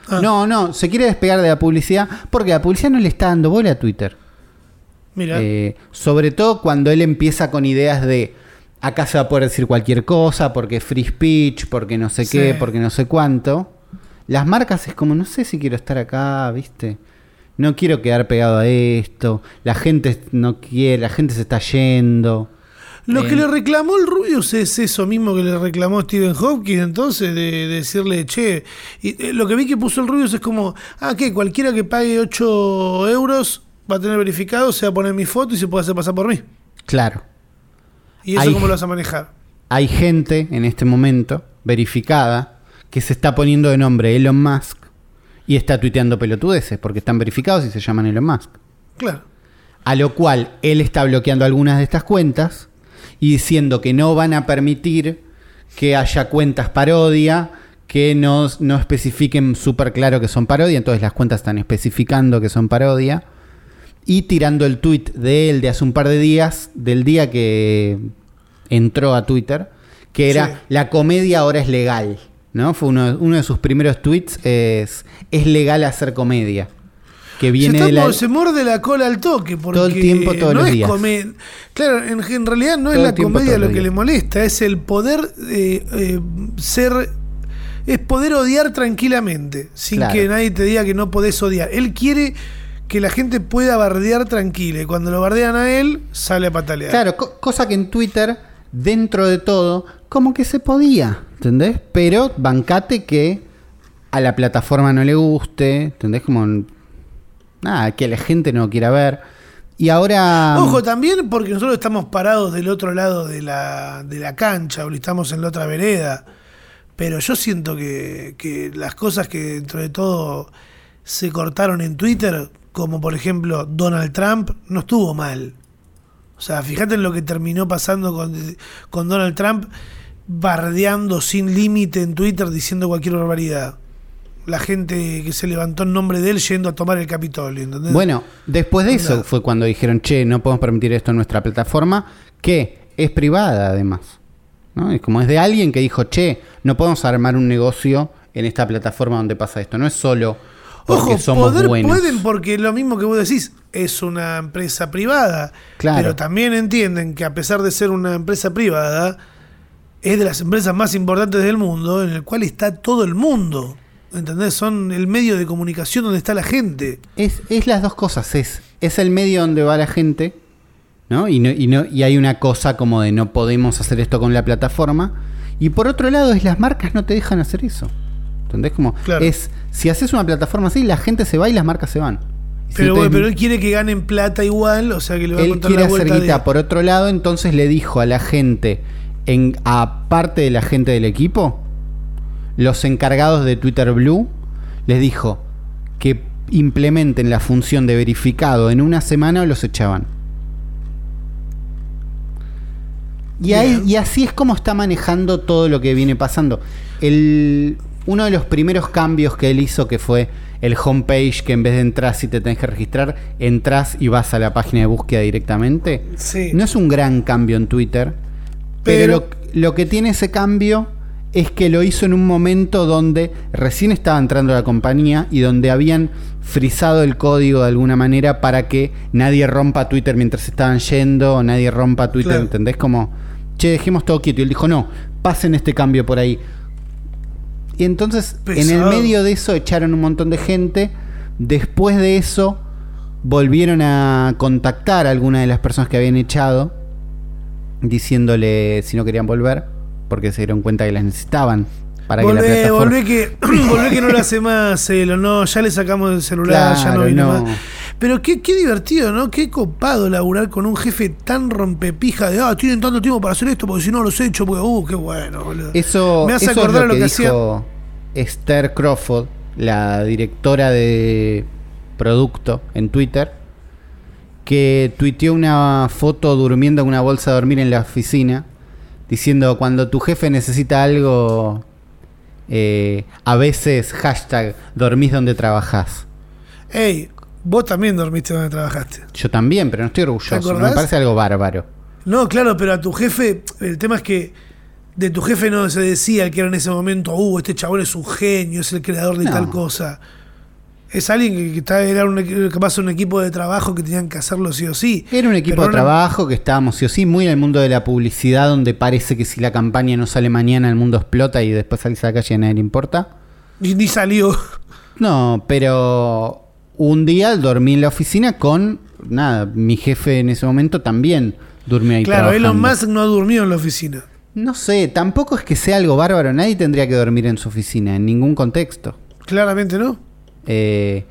Ah. No, no, se quiere despegar de la publicidad porque la publicidad no le está dando bola a Twitter. Mira, Eh, sobre todo cuando él empieza con ideas de acá se va a poder decir cualquier cosa, porque free speech, porque no sé qué, porque no sé cuánto. Las marcas es como, no sé si quiero estar acá, ¿viste? No quiero quedar pegado a esto. La gente no quiere, la gente se está yendo. lo eh, que le reclamó el Rubius es eso mismo que le reclamó Stephen Hawking, entonces, de, de decirle, che, y, eh, lo que vi que puso el Rubius es como, ah, que cualquiera que pague 8 euros va a tener verificado, se va a poner mi foto y se puede hacer pasar por mí. Claro. ¿Y eso Hay- cómo lo vas a manejar? Hay gente en este momento verificada que se está poniendo de nombre Elon Musk y está tuiteando pelotudeces porque están verificados y se llaman Elon Musk. Claro. A lo cual él está bloqueando algunas de estas cuentas y diciendo que no van a permitir que haya cuentas parodia que no, no especifiquen súper claro que son parodia. Entonces las cuentas están especificando que son parodia. Y tirando el tweet de él de hace un par de días, del día que entró a Twitter, que era Sí. la comedia ahora es legal. ¿no? Fue uno, uno de sus primeros tweets, es, es legal hacer comedia. Que viene se, de la... se muerde la cola al toque porque Todo el tiempo, todos no los es días. come- Claro, en, en realidad no es Todo la tiempo, comedia lo que le molesta, es el poder eh, eh, ser es poder odiar tranquilamente, sin Claro. que nadie te diga que no podés odiar. Él quiere que la gente pueda bardear tranquila y cuando lo bardean a él, sale a patalear. Claro, co- cosa que en Twitter, dentro de todo, como que se podía, ¿entendés? Pero bancate que a la plataforma no le guste, ¿entendés? Como, nada, que la gente no quiera ver. Y ahora... Ojo, también porque nosotros estamos parados del otro lado de la, de la cancha, o estamos en la otra vereda. Pero yo siento que, que las cosas que dentro de todo se cortaron en Twitter, como por ejemplo Donald Trump, no estuvo mal. O sea, fíjate en lo que terminó pasando con, con Donald Trump bardeando sin límite en Twitter diciendo cualquier barbaridad. La gente que se levantó en nombre de él yendo a tomar el Capitolio, ¿entendés? Bueno, después de eso fue cuando dijeron, che, no podemos permitir esto en nuestra plataforma, que es privada además. ¿no? Es como es de alguien que dijo, che, no podemos armar un negocio en esta plataforma donde pasa esto. No es solo porque Ojo, somos poder buenos. pueden porque lo mismo que vos decís, es una empresa privada. Claro. Pero también entienden que a pesar de ser una empresa privada, es de las empresas más importantes del mundo, en el cual está todo el mundo. ¿Entendés? Son el medio de comunicación donde está la gente. Es, es las dos cosas, es, es el medio donde va la gente, ¿no? Y, no, y, no, y hay una cosa como de no podemos hacer esto con la plataforma. Y por otro lado, es las marcas no te dejan hacer eso. ¿Entendés? Como Claro. es, si haces una plataforma así, la gente se va y las marcas se van. Si Pero, pero él quiere que ganen plata igual, o sea que le va a él contar quiere la hacer guita de... por otro lado, entonces le dijo a la gente, en, aparte de la gente del equipo, los encargados de Twitter Blue, les dijo que implementen la función de verificado en una semana o los echaban. Y, ahí- y así es como está manejando todo lo que viene pasando. El, uno de los primeros cambios que él hizo, que fue el homepage, que en vez de entrar si te tenés que registrar, entras y vas a la página de búsqueda directamente. Sí. No es un gran cambio en Twitter, pero, Pero- lo, lo que tiene ese cambio es que lo hizo en un momento donde recién estaba entrando la compañía y donde habían frisado el código de alguna manera para que nadie rompa Twitter mientras estaban yendo, o nadie rompa Twitter, Claro. ¿entendés? Como, che, dejemos todo quieto. Y él dijo, no, pasen este cambio por ahí. Y entonces, en el medio de eso, echaron un montón de gente. Después de eso, volvieron a contactar a alguna de las personas que habían echado, diciéndole si no querían volver, porque se dieron cuenta que las necesitaban para que la Volvé, plataforma. volvé que, volvé que no lo hace más, Celo, no, ya le sacamos el celular, ya no Claro, vino no. más. Pero qué, qué divertido, ¿no? Qué copado laburar con un jefe tan rompepija de, ah, tienen tanto tiempo para hacer esto, porque si no los he hecho, porque, uh, qué bueno, boludo. Eso, Me hace eso es acordar lo lo que, que hacía- dijo Esther Crawford, la directora de producto en Twitter, que tuiteó una foto durmiendo en una bolsa de dormir en la oficina, diciendo cuando tu jefe necesita algo, eh, a veces hashtag dormís donde trabajás. Ey, vos también dormiste donde trabajaste. Yo también, pero no estoy orgulloso. Me parece algo bárbaro. No, claro, pero a tu jefe, el tema es que de tu jefe no se decía que era en ese momento, uh, este chabón es un genio, es el creador de No. tal cosa. Es alguien que, que era un, capaz un equipo de trabajo que tenían que hacerlo sí o sí. Era un equipo de no- trabajo que estábamos sí o sí muy en el mundo de la publicidad donde parece que si la campaña no sale mañana el mundo explota y después salís a la calle y a nadie le importa. Y ni salió. No, pero un día dormí en la oficina con, nada, mi jefe en ese momento también durmió ahí Claro, trabajando. Elon Musk no durmió en la oficina. No sé, tampoco es que sea algo bárbaro, nadie tendría que dormir en su oficina, en ningún contexto. Claramente no. Eh,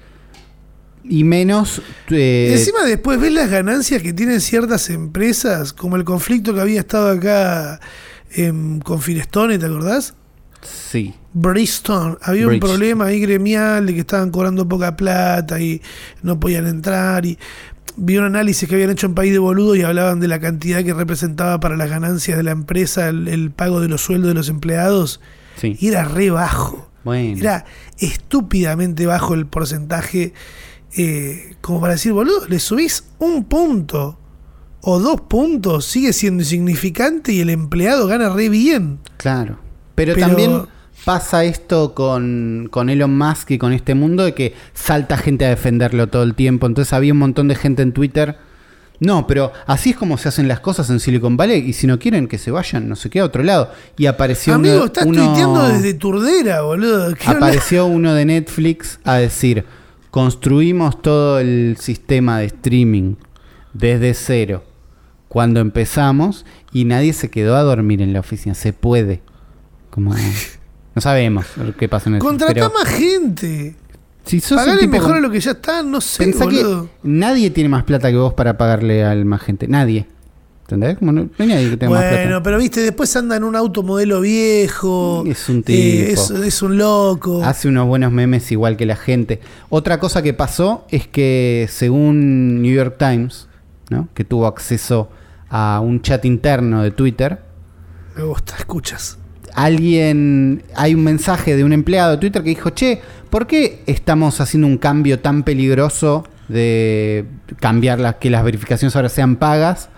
y menos... eh, Encima después ves las ganancias que tienen ciertas empresas, como el conflicto que había estado acá em, con Firestone, ¿te acordás? sí. Bristol, había Bridge. un problema ahí gremial de que estaban cobrando poca plata y no podían entrar y vi un análisis que habían hecho en País de Boludo y hablaban de la cantidad que representaba para las ganancias de la empresa el, el pago de los sueldos de los empleados Sí. y era re bajo. Bueno. Era estúpidamente bajo el porcentaje eh, como para decir, boludo, le subís un punto o dos puntos, sigue siendo insignificante y el empleado gana re bien. Claro. Pero, Pero- también pasa esto con, con Elon Musk y con este mundo de que salta gente a defenderlo todo el tiempo. Entonces había un montón de gente en Twitter. No, pero así es como se hacen las cosas en Silicon Valley. Y si no quieren que se vayan, no sé qué, a otro lado. Y apareció Amigo, uno, estás uno- tuiteando desde Turdera, boludo. Apareció uno de Netflix a decir, construimos todo el sistema de streaming desde cero cuando empezamos y nadie se quedó a dormir en la oficina. Se puede. Como, no sabemos qué pasa en el Contratá más gente. si sos Pagale mejor con- a lo que ya está, no sé, Pensá que boludo. nadie tiene más plata que vos para pagarle al más gente. Nadie. ¿Entendés? Como no, no hay nadie que tenga más Bueno, plata. pero viste, después anda en un auto modelo viejo. Es un eh, tipo. es, es un loco. Hace unos buenos memes igual que la gente. Otra cosa que pasó es que según New York Times, ¿no? que tuvo acceso a un chat interno de Twitter, Me gusta, escuchas. Alguien, hay un mensaje de un empleado de Twitter que dijo, che, ¿por qué estamos haciendo un cambio tan peligroso de cambiar las, que las verificaciones ahora sean pagas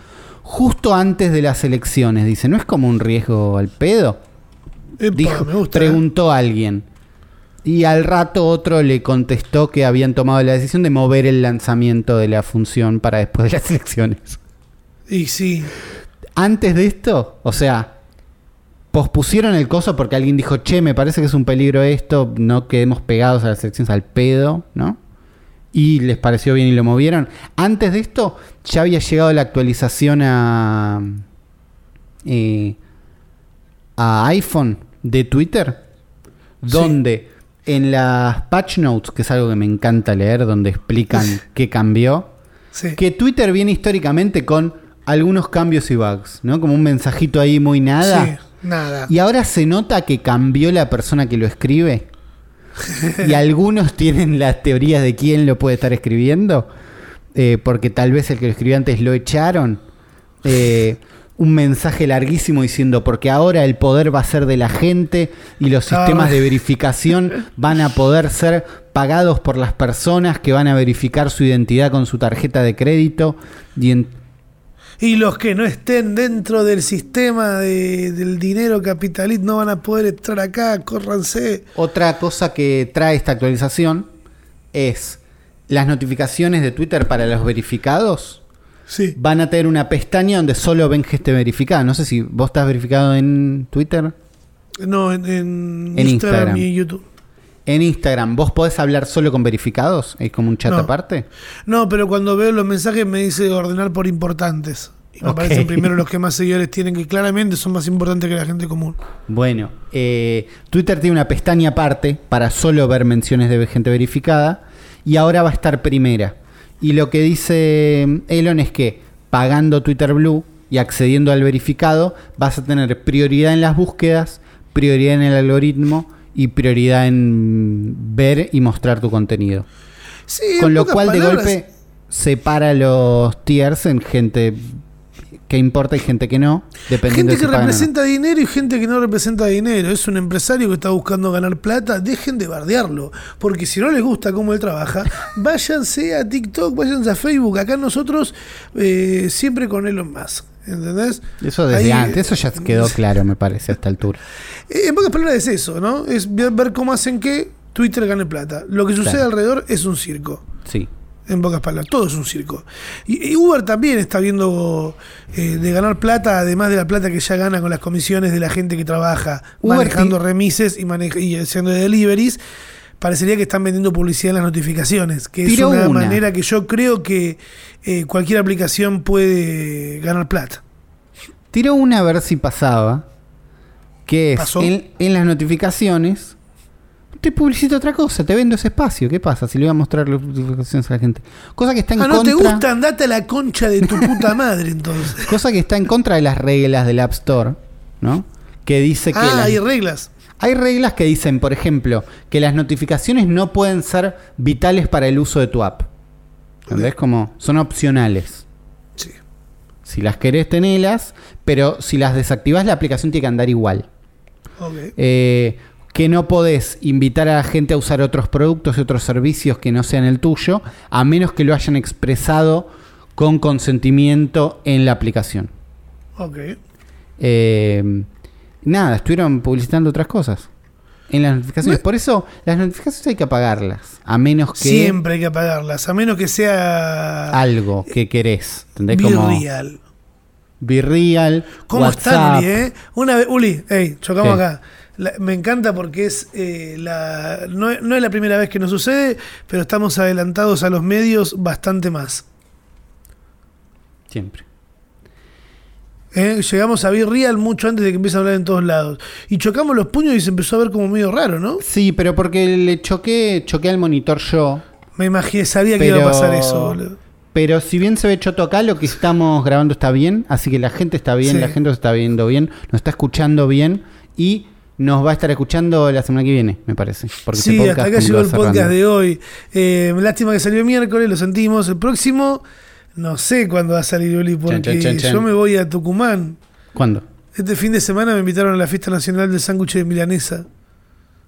justo antes de las elecciones? Dice, ¿no es como un riesgo al pedo? Epa, Dijo, me gusta. ¿eh? preguntó a alguien. Y al rato otro le contestó que habían tomado la decisión de mover el lanzamiento de la función para después de las elecciones. Y sí. Antes de esto, o sea, pospusieron el coso porque alguien dijo, che, me parece que es un peligro esto, no quedemos pegados a las elecciones al pedo, ¿no? Y les pareció bien y lo movieron. Antes de esto, ya había llegado la actualización a, eh, a iPhone de Twitter, donde En las patch notes, que es algo que me encanta leer, donde explican qué cambió, Sí. que Twitter viene históricamente con algunos cambios y bugs, ¿no? Como un mensajito ahí muy nada. Sí, nada. Y ahora se nota que cambió la persona que lo escribe. y algunos tienen las teorías de quién lo puede estar escribiendo. eh, porque tal vez el que lo escribió antes lo echaron. Eh, un mensaje larguísimo diciendo porque ahora el poder va a ser de la gente y los sistemas Ah. de verificación van a poder ser pagados por las personas que van a verificar su identidad con su tarjeta de crédito y en- Y los que no estén dentro del sistema de- del dinero capitalista no van a poder entrar acá, córranse. Otra cosa que trae esta actualización es las notificaciones de Twitter para los verificados Sí. van a tener una pestaña donde solo ven gente verificada. No sé si vos estás verificado en Twitter. No, en, en En Instagram, Instagram. y YouTube. En Instagram, ¿vos podés hablar solo con verificados? ¿Es como un chat No. aparte? No, pero cuando veo los mensajes me dice ordenar por importantes. Y me Ok. aparecen primero los que más seguidores tienen, que claramente son más importantes que la gente común. Bueno, eh, Twitter tiene una pestaña aparte para solo ver menciones de gente verificada y ahora va a estar primera. Y lo que dice mm, Elon es que pagando Twitter Blue y accediendo al verificado vas a tener prioridad en las búsquedas, prioridad en el algoritmo y prioridad en ver y mostrar tu contenido. Sí, Con lo cual de golpe separa los tiers en gente que importa y gente que no, dependiendo Gente de si que no. representa dinero y gente que no representa dinero. Es un empresario que está buscando ganar plata. Dejen de bardearlo. Porque si no les gusta cómo él trabaja, váyanse a TikTok, váyanse a Facebook. Acá nosotros eh, siempre con Elon Musk. ¿Entendés? Eso desde Ahí, antes, eso ya quedó claro, me parece, a esta altura. Eh, En pocas palabras es eso, ¿no? Es ver cómo hacen que Twitter gane plata. Lo que sucede Claro. alrededor es un circo. Sí. En pocas palabras, todo es un circo. Y, y Uber también está viendo eh, de ganar plata, además de la plata que ya gana con las comisiones de la gente que trabaja Uber manejando remises y, maneja- y haciendo deliveries. Parecería que están vendiendo publicidad en las notificaciones, que es una, una. manera que yo creo que eh, cualquier aplicación puede ganar plata. Tiró una a ver si pasaba, que es ¿Pasó? en, en las notificaciones, te publicito otra cosa, te vendo ese espacio, ¿qué pasa? Si le voy a mostrar las notificaciones a la gente. Cosa que está en Ah, no contra, te gusta, andate a la concha de tu puta madre entonces. cosa que está en contra de las reglas del App Store, ¿no? Que dice que ah, las- hay reglas. Hay reglas que dicen, por ejemplo, que las notificaciones no pueden ser vitales para el uso de tu app. ¿Entendés? Como son opcionales. Sí. Si las querés, tenelas, pero si las desactivás, la aplicación tiene que andar igual. Ok. Eh, que no podés invitar a la gente a usar otros productos y otros servicios que no sean el tuyo, a menos que lo hayan expresado con consentimiento en la aplicación. Ok. Eh, nada, estuvieron publicitando otras cosas en las notificaciones. Por eso las notificaciones hay que apagarlas, a menos que Siempre hay que apagarlas, a menos que sea algo que querés. ¿Entendés? Como Virreal. Virreal, ¿Cómo WhatsApp. están, Uli? Eh? Una vez, Uli, hey, chocamos ¿Qué? acá. La- me encanta porque es eh, la, no, es- no es la primera vez que nos sucede, pero estamos adelantados a los medios bastante más. Siempre. ¿Eh? Llegamos a Virreal mucho antes de que empiece a hablar en todos lados. Y chocamos los puños y se empezó a ver como medio raro, ¿no? Sí, pero porque le choqué, choqué al monitor yo. Me imaginé, sabía que iba a pasar eso, boludo. pero si bien se ve choto acá, lo que estamos grabando está bien, así que la gente está bien, Sí. la gente nos está viendo bien, nos está escuchando bien y nos va a estar escuchando la semana que viene, me parece. Porque Sí, este hasta acá llegó el podcast cerrando. de hoy. Eh, lástima que salió miércoles, lo sentimos. El próximo, no sé cuándo va a salir Uli, porque Chan, chan, chan, chan. yo me voy a Tucumán. ¿Cuándo? Este fin de semana me invitaron a la fiesta nacional del sándwich de milanesa.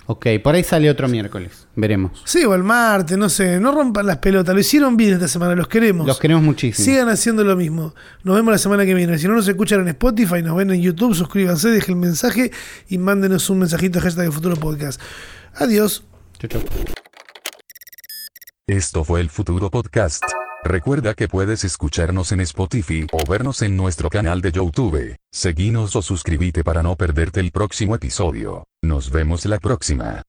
Ok, por ahí sale otro miércoles, veremos. Sí, o el martes, no sé, no rompan las pelotas. Lo hicieron bien esta semana, los queremos. Los queremos muchísimo. Sigan haciendo lo mismo. Nos vemos la semana que viene. Si no nos escuchan en Spotify, nos ven en YouTube, suscríbanse, dejen el mensaje y mándenos un mensajito hashtag de futuro podcast. Adiós. Chau, chau. Esto fue el Futuro Podcast. Recuerda que puedes escucharnos en Spotify o vernos en nuestro canal de YouTube. Seguinos o suscríbete para no perderte el próximo episodio. Nos vemos la próxima.